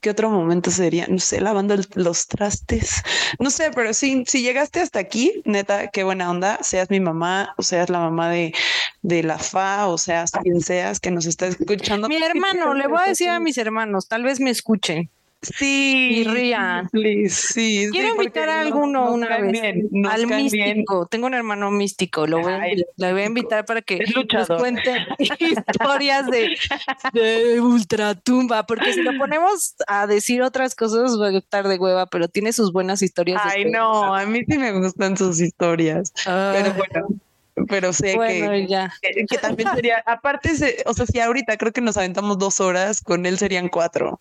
qué otro momento sería, no sé, lavando los trastes, no sé, pero sí, si llegaste hasta aquí, neta, qué buena onda, seas mi mamá o seas la mamá de, de la FA o seas quien seas que nos está escuchando. Mi hermano, le voy a decir a mis hermanos, tal vez me escuchen Sí. Y rían. Sí. Quiero invitar a alguno una vez. al místico. Tengo un hermano místico. Lo voy, a, lo voy a invitar para que nos cuente *laughs* historias de, de ultratumba. Porque si lo *laughs* ponemos a decir otras cosas, va a estar de hueva, pero tiene sus buenas historias. Ay, no, a mí sí me gustan sus historias. Pero bueno pero sé que, que, también sería, aparte, o sea, si ahorita creo que nos aventamos dos horas, con él serían cuatro.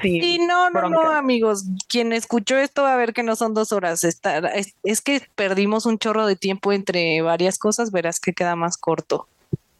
Sí, no, no, no, amigos, quien escuchó esto va a ver que no son dos horas, Está, es que perdimos un chorro de tiempo entre varias cosas, verás que queda más corto.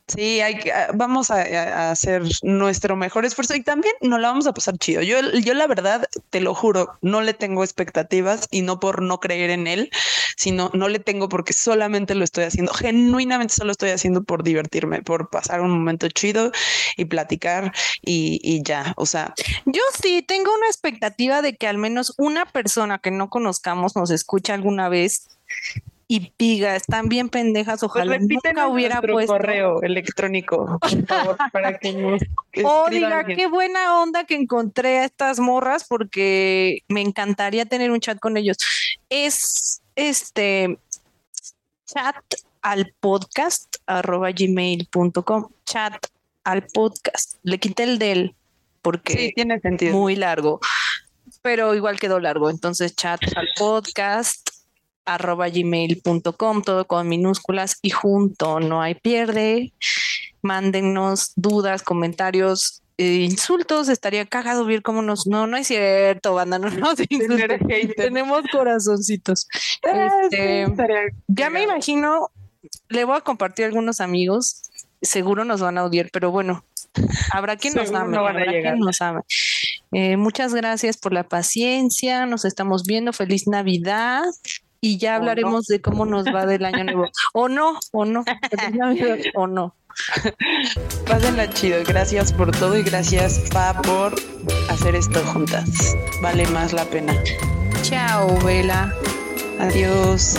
Sí, hay que, ah, vamos a, hacer nuestro mejor esfuerzo y también nos la vamos a pasar chido. Yo, yo la verdad, te lo juro, no le tengo expectativas y no por no creer en él, sino no le tengo porque solamente lo estoy haciendo, genuinamente solo estoy haciendo por divertirme, por pasar un momento chido y platicar y, y ya, o sea. Yo sí tengo una expectativa de que al menos una persona que no conozcamos nos escuche alguna vez y piga, están bien pendejas, pues ojalá nunca hubiera puesto correo electrónico, por favor, *laughs* para que nos O diga, qué buena onda que encontré a estas morras porque me encantaría tener un chat con ellos. Es este chat al podcast arroba gmail.com chat al podcast. Le quité el del porque sí, tiene sentido. muy largo, pero igual quedó largo. Entonces, chat al podcast arroba gmail.com, todo con minúsculas y junto, no hay pierde. Mándennos dudas, comentarios, eh, insultos, estaría cagado ver cómo nos. No, no es cierto, banda, no nos Tenemos corazoncitos. Ah, este, ya me imagino, le voy a compartir a algunos amigos, seguro nos van a odiar, pero bueno, habrá quien nos ame. habrá quien nos ame. Eh, muchas gracias por la paciencia, nos estamos viendo, feliz Navidad y ya hablaremos de cómo nos va del año nuevo. *laughs* o no, o no, o no. *laughs* Pásenla chido, gracias por todo y gracias Pa por hacer esto juntas. Vale más la pena. Chao, Vela. Adiós.